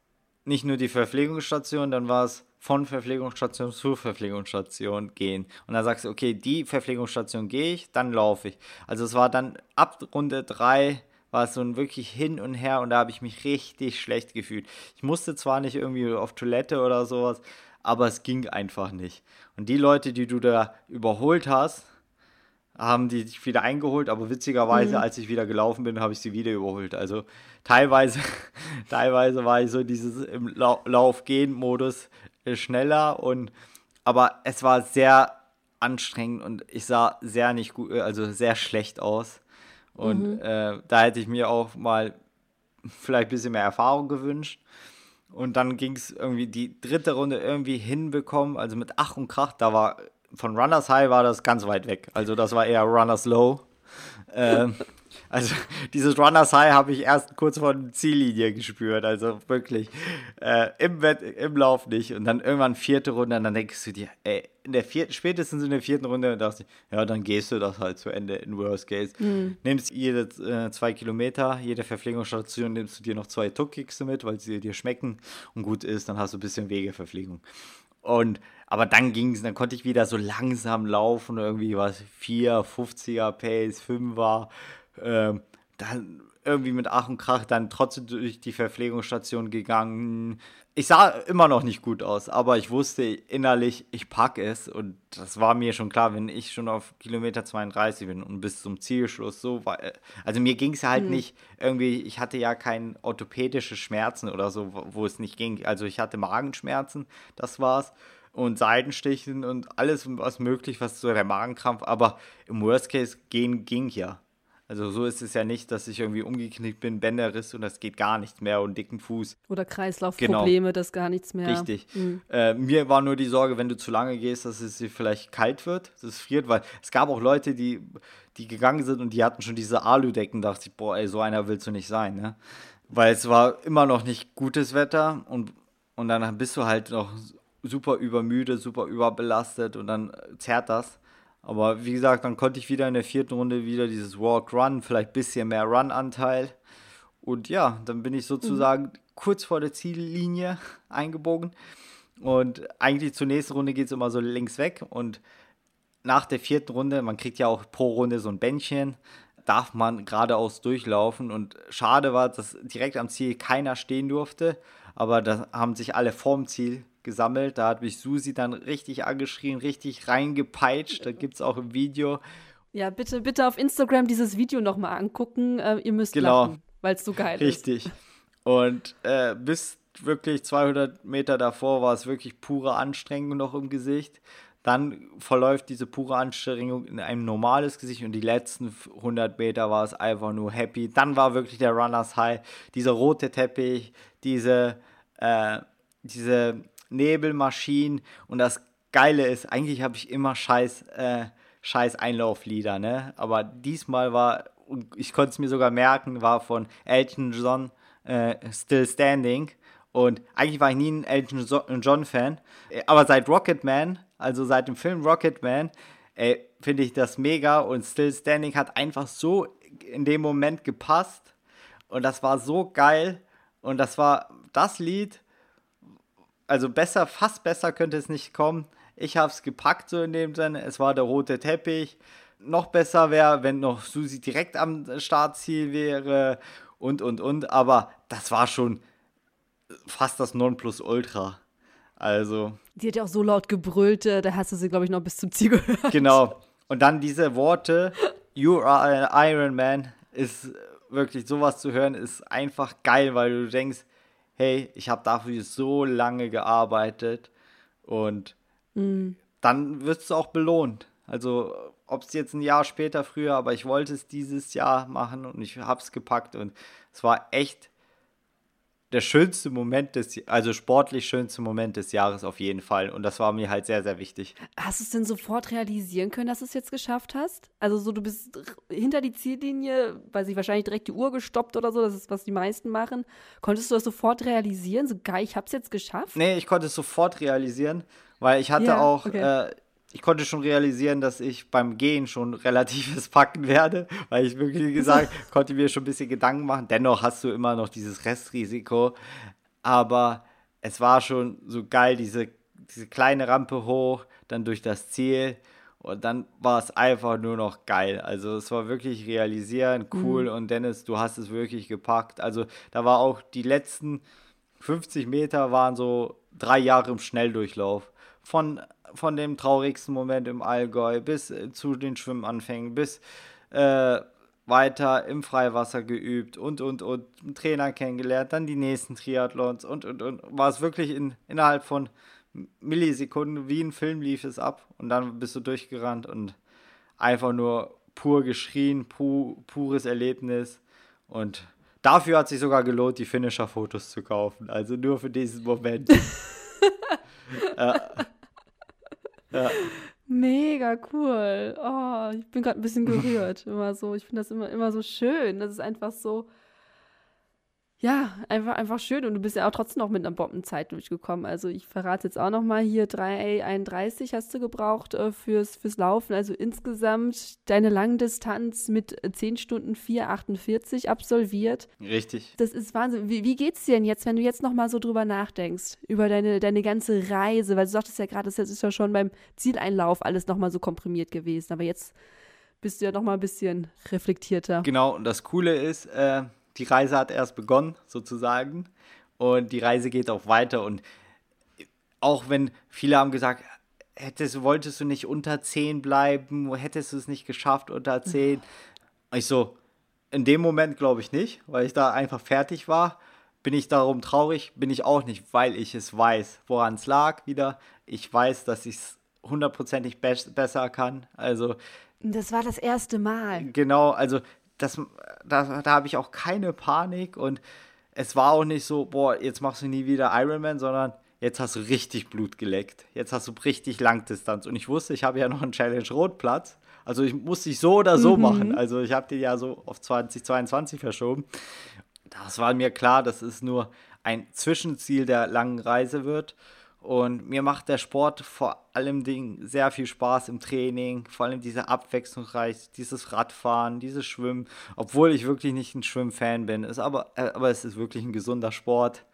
nicht nur die Verpflegungsstation, dann war es von Verpflegungsstation zu Verpflegungsstation gehen. Und dann sagst du, okay, die Verpflegungsstation gehe ich, dann laufe ich. Also es war dann ab Runde 3 war es so ein wirklich hin und her und da habe ich mich richtig schlecht gefühlt. Ich musste zwar nicht irgendwie auf Toilette oder sowas, aber es ging einfach nicht. Und die Leute, die du da überholt hast, haben die dich wieder eingeholt, aber witzigerweise, mhm. als ich wieder gelaufen bin, habe ich sie wieder überholt. Also teilweise, *laughs* teilweise war ich so dieses im Lauf-Gehen-Modus, schneller und aber es war sehr anstrengend und ich sah sehr nicht gut, also sehr schlecht aus. Und mhm. äh, da hätte ich mir auch mal vielleicht ein bisschen mehr Erfahrung gewünscht. Und dann ging es irgendwie die dritte Runde irgendwie hinbekommen, also mit Ach und Krach. Da war von Runners High war das ganz weit weg. Also das war eher Runners Low. ähm, *laughs* also *laughs* dieses Runners High habe ich erst kurz vor der Ziellinie gespürt. Also wirklich äh, im, Wett, im Lauf nicht. Und dann irgendwann vierte Runde und dann denkst du dir, ey, in der vierten, spätestens in der vierten Runde dachte ich, ja, dann gehst du das halt zu Ende in Worst Case. Mhm. Nimmst jede äh, zwei Kilometer, jede Verpflegungsstation nimmst du dir noch zwei Tuckkicks mit, weil sie dir schmecken und gut ist, dann hast du ein bisschen Wegeverpflegung. Und aber dann ging es, dann konnte ich wieder so langsam laufen, irgendwie was 4, 50er Pace, 5er, ähm, dann irgendwie mit Ach und Krach dann trotzdem durch die Verpflegungsstation gegangen. Ich sah immer noch nicht gut aus, aber ich wusste innerlich, ich packe es und das war mir schon klar, wenn ich schon auf Kilometer 32 bin und bis zum Zielschluss so war. Also mir ging es halt mhm. nicht irgendwie, ich hatte ja keine orthopädische Schmerzen oder so, wo es nicht ging. Also ich hatte Magenschmerzen, das war's und Seitenstichen und alles was möglich, was so der Magenkrampf, aber im Worst Case gehen ging ja. Also so ist es ja nicht, dass ich irgendwie umgeknickt bin, Bänderriss und das geht gar nichts mehr und dicken Fuß. Oder Kreislaufprobleme, genau. das gar nichts mehr. Richtig. Mhm. Äh, mir war nur die Sorge, wenn du zu lange gehst, dass es dir vielleicht kalt wird, dass es friert, weil es gab auch Leute, die, die gegangen sind und die hatten schon diese Aludecken, da dachte ich, boah, ey, so einer willst du nicht sein, ne? Weil es war immer noch nicht gutes Wetter und, und dann bist du halt noch super übermüde, super überbelastet und dann zerrt das. Aber wie gesagt, dann konnte ich wieder in der vierten Runde wieder dieses Walk-Run, vielleicht ein bisschen mehr Run-Anteil. Und ja, dann bin ich sozusagen mhm. kurz vor der Ziellinie eingebogen. Und eigentlich zur nächsten Runde geht es immer so links weg. Und nach der vierten Runde, man kriegt ja auch pro Runde so ein Bändchen, darf man geradeaus durchlaufen. Und schade war, dass direkt am Ziel keiner stehen durfte. Aber da haben sich alle vorm Ziel gesammelt. Da hat mich Susi dann richtig angeschrien, richtig reingepeitscht. Da gibt es auch ein Video. Ja, bitte, bitte auf Instagram dieses Video nochmal angucken. Äh, ihr müsst genau. weil es so geil richtig. ist. Richtig. Und äh, bis wirklich 200 Meter davor war es wirklich pure Anstrengung noch im Gesicht. Dann verläuft diese pure Anstrengung in ein normales Gesicht und die letzten 100 Meter war es einfach nur happy. Dann war wirklich der Runners High, dieser rote Teppich, diese, äh, diese Nebelmaschinen und das Geile ist, eigentlich habe ich immer scheiß, äh, scheiß Einlauflieder, ne? Aber diesmal war, ich konnte es mir sogar merken, war von Elton John äh, Still Standing. Und eigentlich war ich nie ein Elton John-Fan. Aber seit Rocketman, also seit dem Film Rocketman, finde ich das mega. Und Still Standing hat einfach so in dem Moment gepasst. Und das war so geil. Und das war das Lied, also besser, fast besser könnte es nicht kommen. Ich habe es gepackt so in dem Sinne. Es war der rote Teppich. Noch besser wäre, wenn noch Susi direkt am Startziel wäre und, und, und. Aber das war schon fast das Nonplusultra. Also. Die hat ja auch so laut gebrüllt, äh, da hast du sie, glaube ich, noch bis zum Ziel gehört. Genau. *laughs* Und dann diese Worte, You are an Iron Man, ist wirklich sowas zu hören, ist einfach geil, weil du denkst, hey, ich habe dafür so lange gearbeitet und mhm. dann wirst du auch belohnt. Also ob es jetzt ein Jahr später früher, aber ich wollte es dieses Jahr machen und ich habe es gepackt und es war echt der schönste Moment des, also sportlich schönste Moment des Jahres auf jeden Fall. Und das war mir halt sehr, sehr wichtig. Hast du es denn sofort realisieren können, dass du es jetzt geschafft hast? Also so, du bist hinter die Ziellinie, weil sich wahrscheinlich direkt die Uhr gestoppt oder so, das ist, was die meisten machen. Konntest du das sofort realisieren? So, geil, ich hab's jetzt geschafft? Nee, ich konnte es sofort realisieren, weil ich hatte ja, auch, okay. äh, ich konnte schon realisieren, dass ich beim Gehen schon relatives *laughs* packen werde, weil ich wirklich gesagt *laughs* konnte mir schon ein bisschen Gedanken machen. Dennoch hast du immer noch dieses Restrisiko. Aber es war schon so geil, diese, diese kleine Rampe hoch, dann durch das Ziel. Und dann war es einfach nur noch geil. Also es war wirklich realisieren, cool. Mhm. Und Dennis, du hast es wirklich gepackt. Also da war auch die letzten 50 Meter waren so drei Jahre im Schnelldurchlauf. Von von dem traurigsten Moment im Allgäu bis äh, zu den Schwimmanfängen, bis äh, weiter im Freiwasser geübt und, und, und, einen Trainer kennengelernt, dann die nächsten Triathlons und, und, und, war es wirklich in, innerhalb von Millisekunden, wie ein Film lief es ab und dann bist du durchgerannt und einfach nur pur geschrien, pu pures Erlebnis und dafür hat sich sogar gelohnt, die Finisher-Fotos zu kaufen. Also nur für diesen Moment. ja. *laughs* ja. Mega cool. Oh, ich bin gerade ein bisschen gerührt. Immer so. Ich finde das immer, immer so schön. Das ist einfach so ja, einfach, einfach schön. Und du bist ja auch trotzdem noch mit einer Bombenzeit durchgekommen. Also ich verrate jetzt auch noch mal hier 3,31 hast du gebraucht äh, fürs, fürs Laufen. Also insgesamt deine Langdistanz mit 10 Stunden 4,48 absolviert. Richtig. Das ist Wahnsinn. Wie, wie geht's dir denn jetzt, wenn du jetzt noch mal so drüber nachdenkst, über deine, deine ganze Reise? Weil du sagtest ja gerade, das ist ja schon beim Zieleinlauf alles noch mal so komprimiert gewesen. Aber jetzt bist du ja noch mal ein bisschen reflektierter. Genau, und das Coole ist, äh die Reise hat erst begonnen, sozusagen. Und die Reise geht auch weiter. Und auch wenn viele haben gesagt, hättest, wolltest du nicht unter 10 bleiben, hättest du es nicht geschafft unter 10. Ich so, in dem Moment glaube ich nicht, weil ich da einfach fertig war. Bin ich darum traurig? Bin ich auch nicht, weil ich es weiß, woran es lag wieder. Ich weiß, dass ich es hundertprozentig be besser kann. Also. Das war das erste Mal. Genau, also das, da, da habe ich auch keine Panik und es war auch nicht so, boah, jetzt machst du nie wieder Ironman, sondern jetzt hast du richtig Blut geleckt. Jetzt hast du richtig Langdistanz. Und ich wusste, ich habe ja noch einen Challenge Rotplatz. Also ich musste ich so oder so mhm. machen. Also ich habe den ja so auf 2022 verschoben. Das war mir klar, dass es nur ein Zwischenziel der langen Reise wird. Und mir macht der Sport vor allem sehr viel Spaß im Training, vor allem diese Abwechslungsreich, dieses Radfahren, dieses Schwimmen, obwohl ich wirklich nicht ein Schwimmfan bin. Ist aber, äh, aber es ist wirklich ein gesunder Sport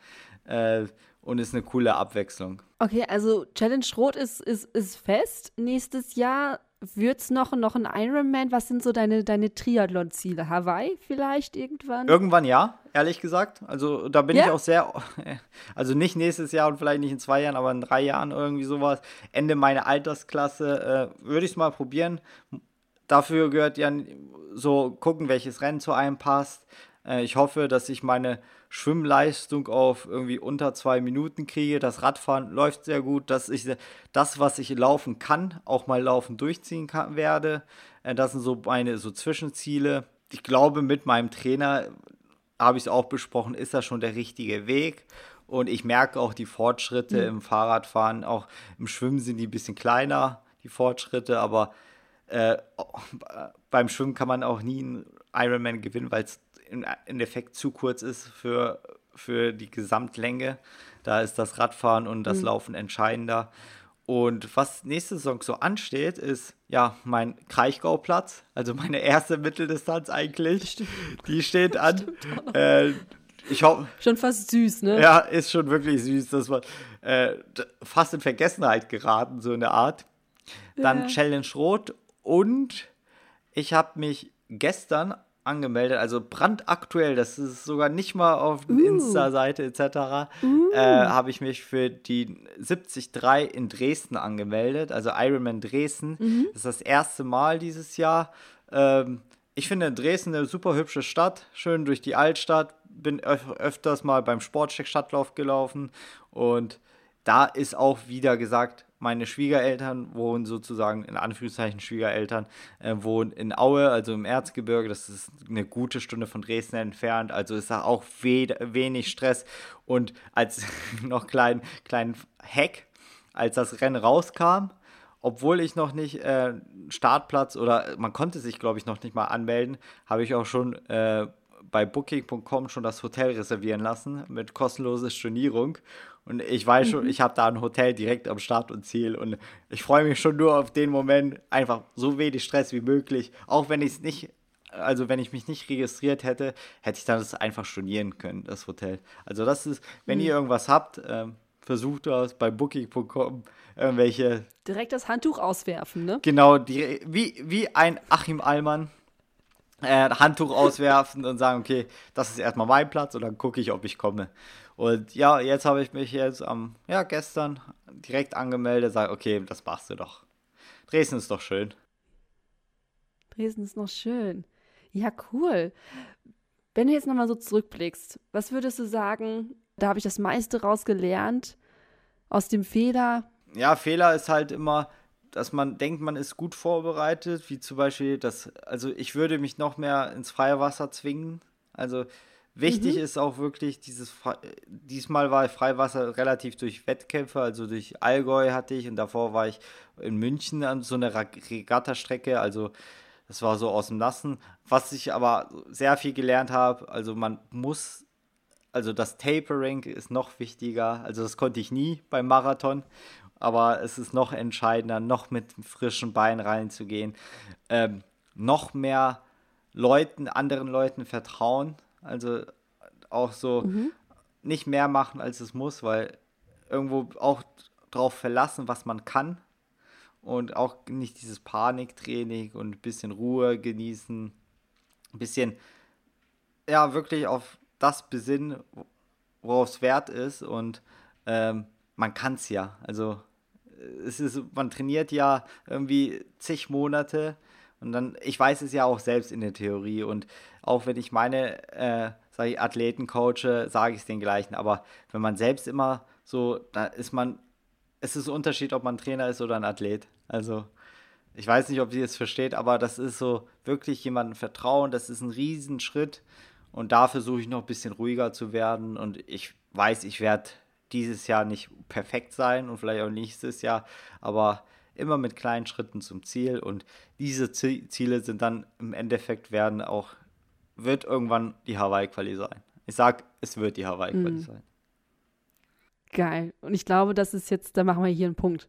äh, und ist eine coole Abwechslung. Okay, also Challenge Rot ist, ist, ist fest. Nächstes Jahr wird es noch, noch ein Ironman? Was sind so deine, deine Triathlon-Ziele? Hawaii vielleicht irgendwann? Irgendwann ja, ehrlich gesagt. Also da bin ja? ich auch sehr, *laughs* also nicht nächstes Jahr und vielleicht nicht in zwei Jahren, aber in drei Jahren irgendwie sowas. Ende meiner Altersklasse äh, würde ich es mal probieren. Dafür gehört ja so gucken, welches Rennen zu einem passt. Äh, ich hoffe, dass ich meine Schwimmleistung auf irgendwie unter zwei Minuten kriege. Das Radfahren läuft sehr gut, dass ich das, was ich laufen kann, auch mal laufen durchziehen kann, werde. Äh, das sind so meine so Zwischenziele. Ich glaube, mit meinem Trainer habe ich es auch besprochen, ist das schon der richtige Weg. Und ich merke auch die Fortschritte mhm. im Fahrradfahren. Auch im Schwimmen sind die ein bisschen kleiner, die Fortschritte. Aber äh, beim Schwimmen kann man auch nie einen Ironman gewinnen, weil es im Endeffekt zu kurz ist für, für die Gesamtlänge. Da ist das Radfahren und das mhm. Laufen entscheidender. Und was nächste Saison so ansteht, ist ja mein Kraichgauplatz, also meine erste Mitteldistanz eigentlich. Stimmt. Die steht an. Äh, ich hoffe. Schon fast süß, ne? Ja, ist schon wirklich süß. Das war äh, fast in Vergessenheit geraten, so eine Art. Dann ja. Challenge Rot und ich habe mich gestern angemeldet, also brandaktuell, das ist sogar nicht mal auf der uh. Insta-Seite etc., uh. äh, habe ich mich für die 73 in Dresden angemeldet, also Ironman Dresden. Mhm. Das ist das erste Mal dieses Jahr. Ähm, ich finde Dresden eine super hübsche Stadt, schön durch die Altstadt, bin öf öfters mal beim Sportcheck Stadtlauf gelaufen und da ist auch wieder gesagt, meine Schwiegereltern wohnen sozusagen, in Anführungszeichen Schwiegereltern, äh, wohnen in Aue, also im Erzgebirge. Das ist eine gute Stunde von Dresden entfernt. Also ist da auch we wenig Stress. Und als *laughs* noch kleinen klein Hack, als das Rennen rauskam, obwohl ich noch nicht äh, Startplatz oder man konnte sich, glaube ich, noch nicht mal anmelden, habe ich auch schon äh, bei Booking.com schon das Hotel reservieren lassen mit kostenloser Stornierung. Und ich weiß schon, mhm. ich habe da ein Hotel direkt am Start und Ziel. Und ich freue mich schon nur auf den Moment, einfach so wenig Stress wie möglich. Auch wenn ich es nicht, also wenn ich mich nicht registriert hätte, hätte ich dann das einfach stornieren können, das Hotel. Also das ist, wenn mhm. ihr irgendwas habt, ähm, versucht das bei Booking.com irgendwelche. Direkt das Handtuch auswerfen, ne? Genau, die, wie, wie ein Achim Allmann. Äh, Handtuch auswerfen und sagen, okay, das ist erstmal mein Platz und dann gucke ich, ob ich komme. Und ja, jetzt habe ich mich jetzt am, ja, gestern direkt angemeldet, sage, okay, das machst du doch. Dresden ist doch schön. Dresden ist noch schön. Ja, cool. Wenn du jetzt nochmal so zurückblickst, was würdest du sagen, da habe ich das meiste rausgelernt aus dem Fehler? Ja, Fehler ist halt immer, dass man denkt, man ist gut vorbereitet, wie zum Beispiel das, also ich würde mich noch mehr ins freie Wasser zwingen. Also wichtig mhm. ist auch wirklich dieses, diesmal war Freiwasser relativ durch Wettkämpfe, also durch Allgäu hatte ich und davor war ich in München an so einer Regattastrecke, also das war so aus dem Nassen. Was ich aber sehr viel gelernt habe, also man muss, also das Tapering ist noch wichtiger, also das konnte ich nie beim Marathon aber es ist noch entscheidender, noch mit frischen Beinen reinzugehen, ähm, noch mehr Leuten, anderen Leuten vertrauen, also auch so mhm. nicht mehr machen, als es muss, weil irgendwo auch darauf verlassen, was man kann und auch nicht dieses Paniktraining und ein bisschen Ruhe genießen, ein bisschen, ja, wirklich auf das besinnen, worauf es wert ist und ähm, man kann es ja. Also es ist, man trainiert ja irgendwie zig Monate und dann, ich weiß es ja auch selbst in der Theorie. Und auch wenn ich meine, äh, sage ich, Athleten coache, sage ich es den gleichen, aber wenn man selbst immer so, da ist man, es ist ein Unterschied, ob man Trainer ist oder ein Athlet. Also, ich weiß nicht, ob sie es versteht, aber das ist so wirklich jemandem vertrauen, das ist ein Riesenschritt. Und da versuche ich noch ein bisschen ruhiger zu werden. Und ich weiß, ich werde dieses Jahr nicht perfekt sein und vielleicht auch nächstes Jahr, aber immer mit kleinen Schritten zum Ziel und diese Ziele sind dann im Endeffekt werden auch, wird irgendwann die Hawaii-Quali sein. Ich sag, es wird die Hawaii-Quali mhm. sein. Geil. Und ich glaube, das ist jetzt, da machen wir hier einen Punkt.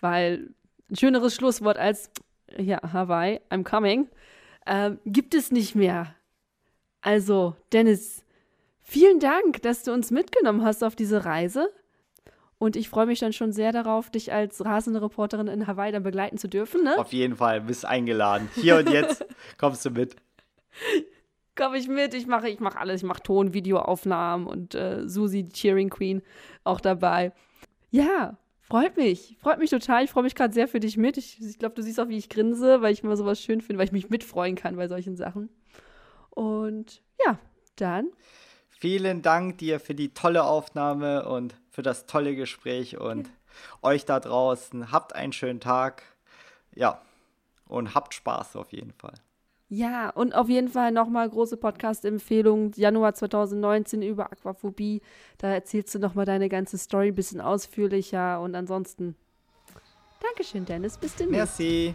Weil ein schöneres Schlusswort als, ja, Hawaii, I'm coming, ähm, gibt es nicht mehr. Also, Dennis, Vielen Dank, dass du uns mitgenommen hast auf diese Reise. Und ich freue mich dann schon sehr darauf, dich als rasende Reporterin in Hawaii dann begleiten zu dürfen. Ne? Auf jeden Fall, bist eingeladen. Hier und jetzt *laughs* kommst du mit. Komm ich mit, ich mache ich mach alles. Ich mache Ton, Videoaufnahmen und äh, Susi, die Cheering Queen, auch dabei. Ja, freut mich. Freut mich total. Ich freue mich gerade sehr für dich mit. Ich, ich glaube, du siehst auch, wie ich grinse, weil ich immer sowas schön finde, weil ich mich mitfreuen kann bei solchen Sachen. Und ja, dann Vielen Dank dir für die tolle Aufnahme und für das tolle Gespräch und ja. euch da draußen. Habt einen schönen Tag. Ja, und habt Spaß auf jeden Fall. Ja, und auf jeden Fall nochmal große Podcast-Empfehlung. Januar 2019 über Aquaphobie. Da erzählst du nochmal deine ganze Story ein bisschen ausführlicher. Und ansonsten, Dankeschön, Dennis. Bis demnächst. Merci.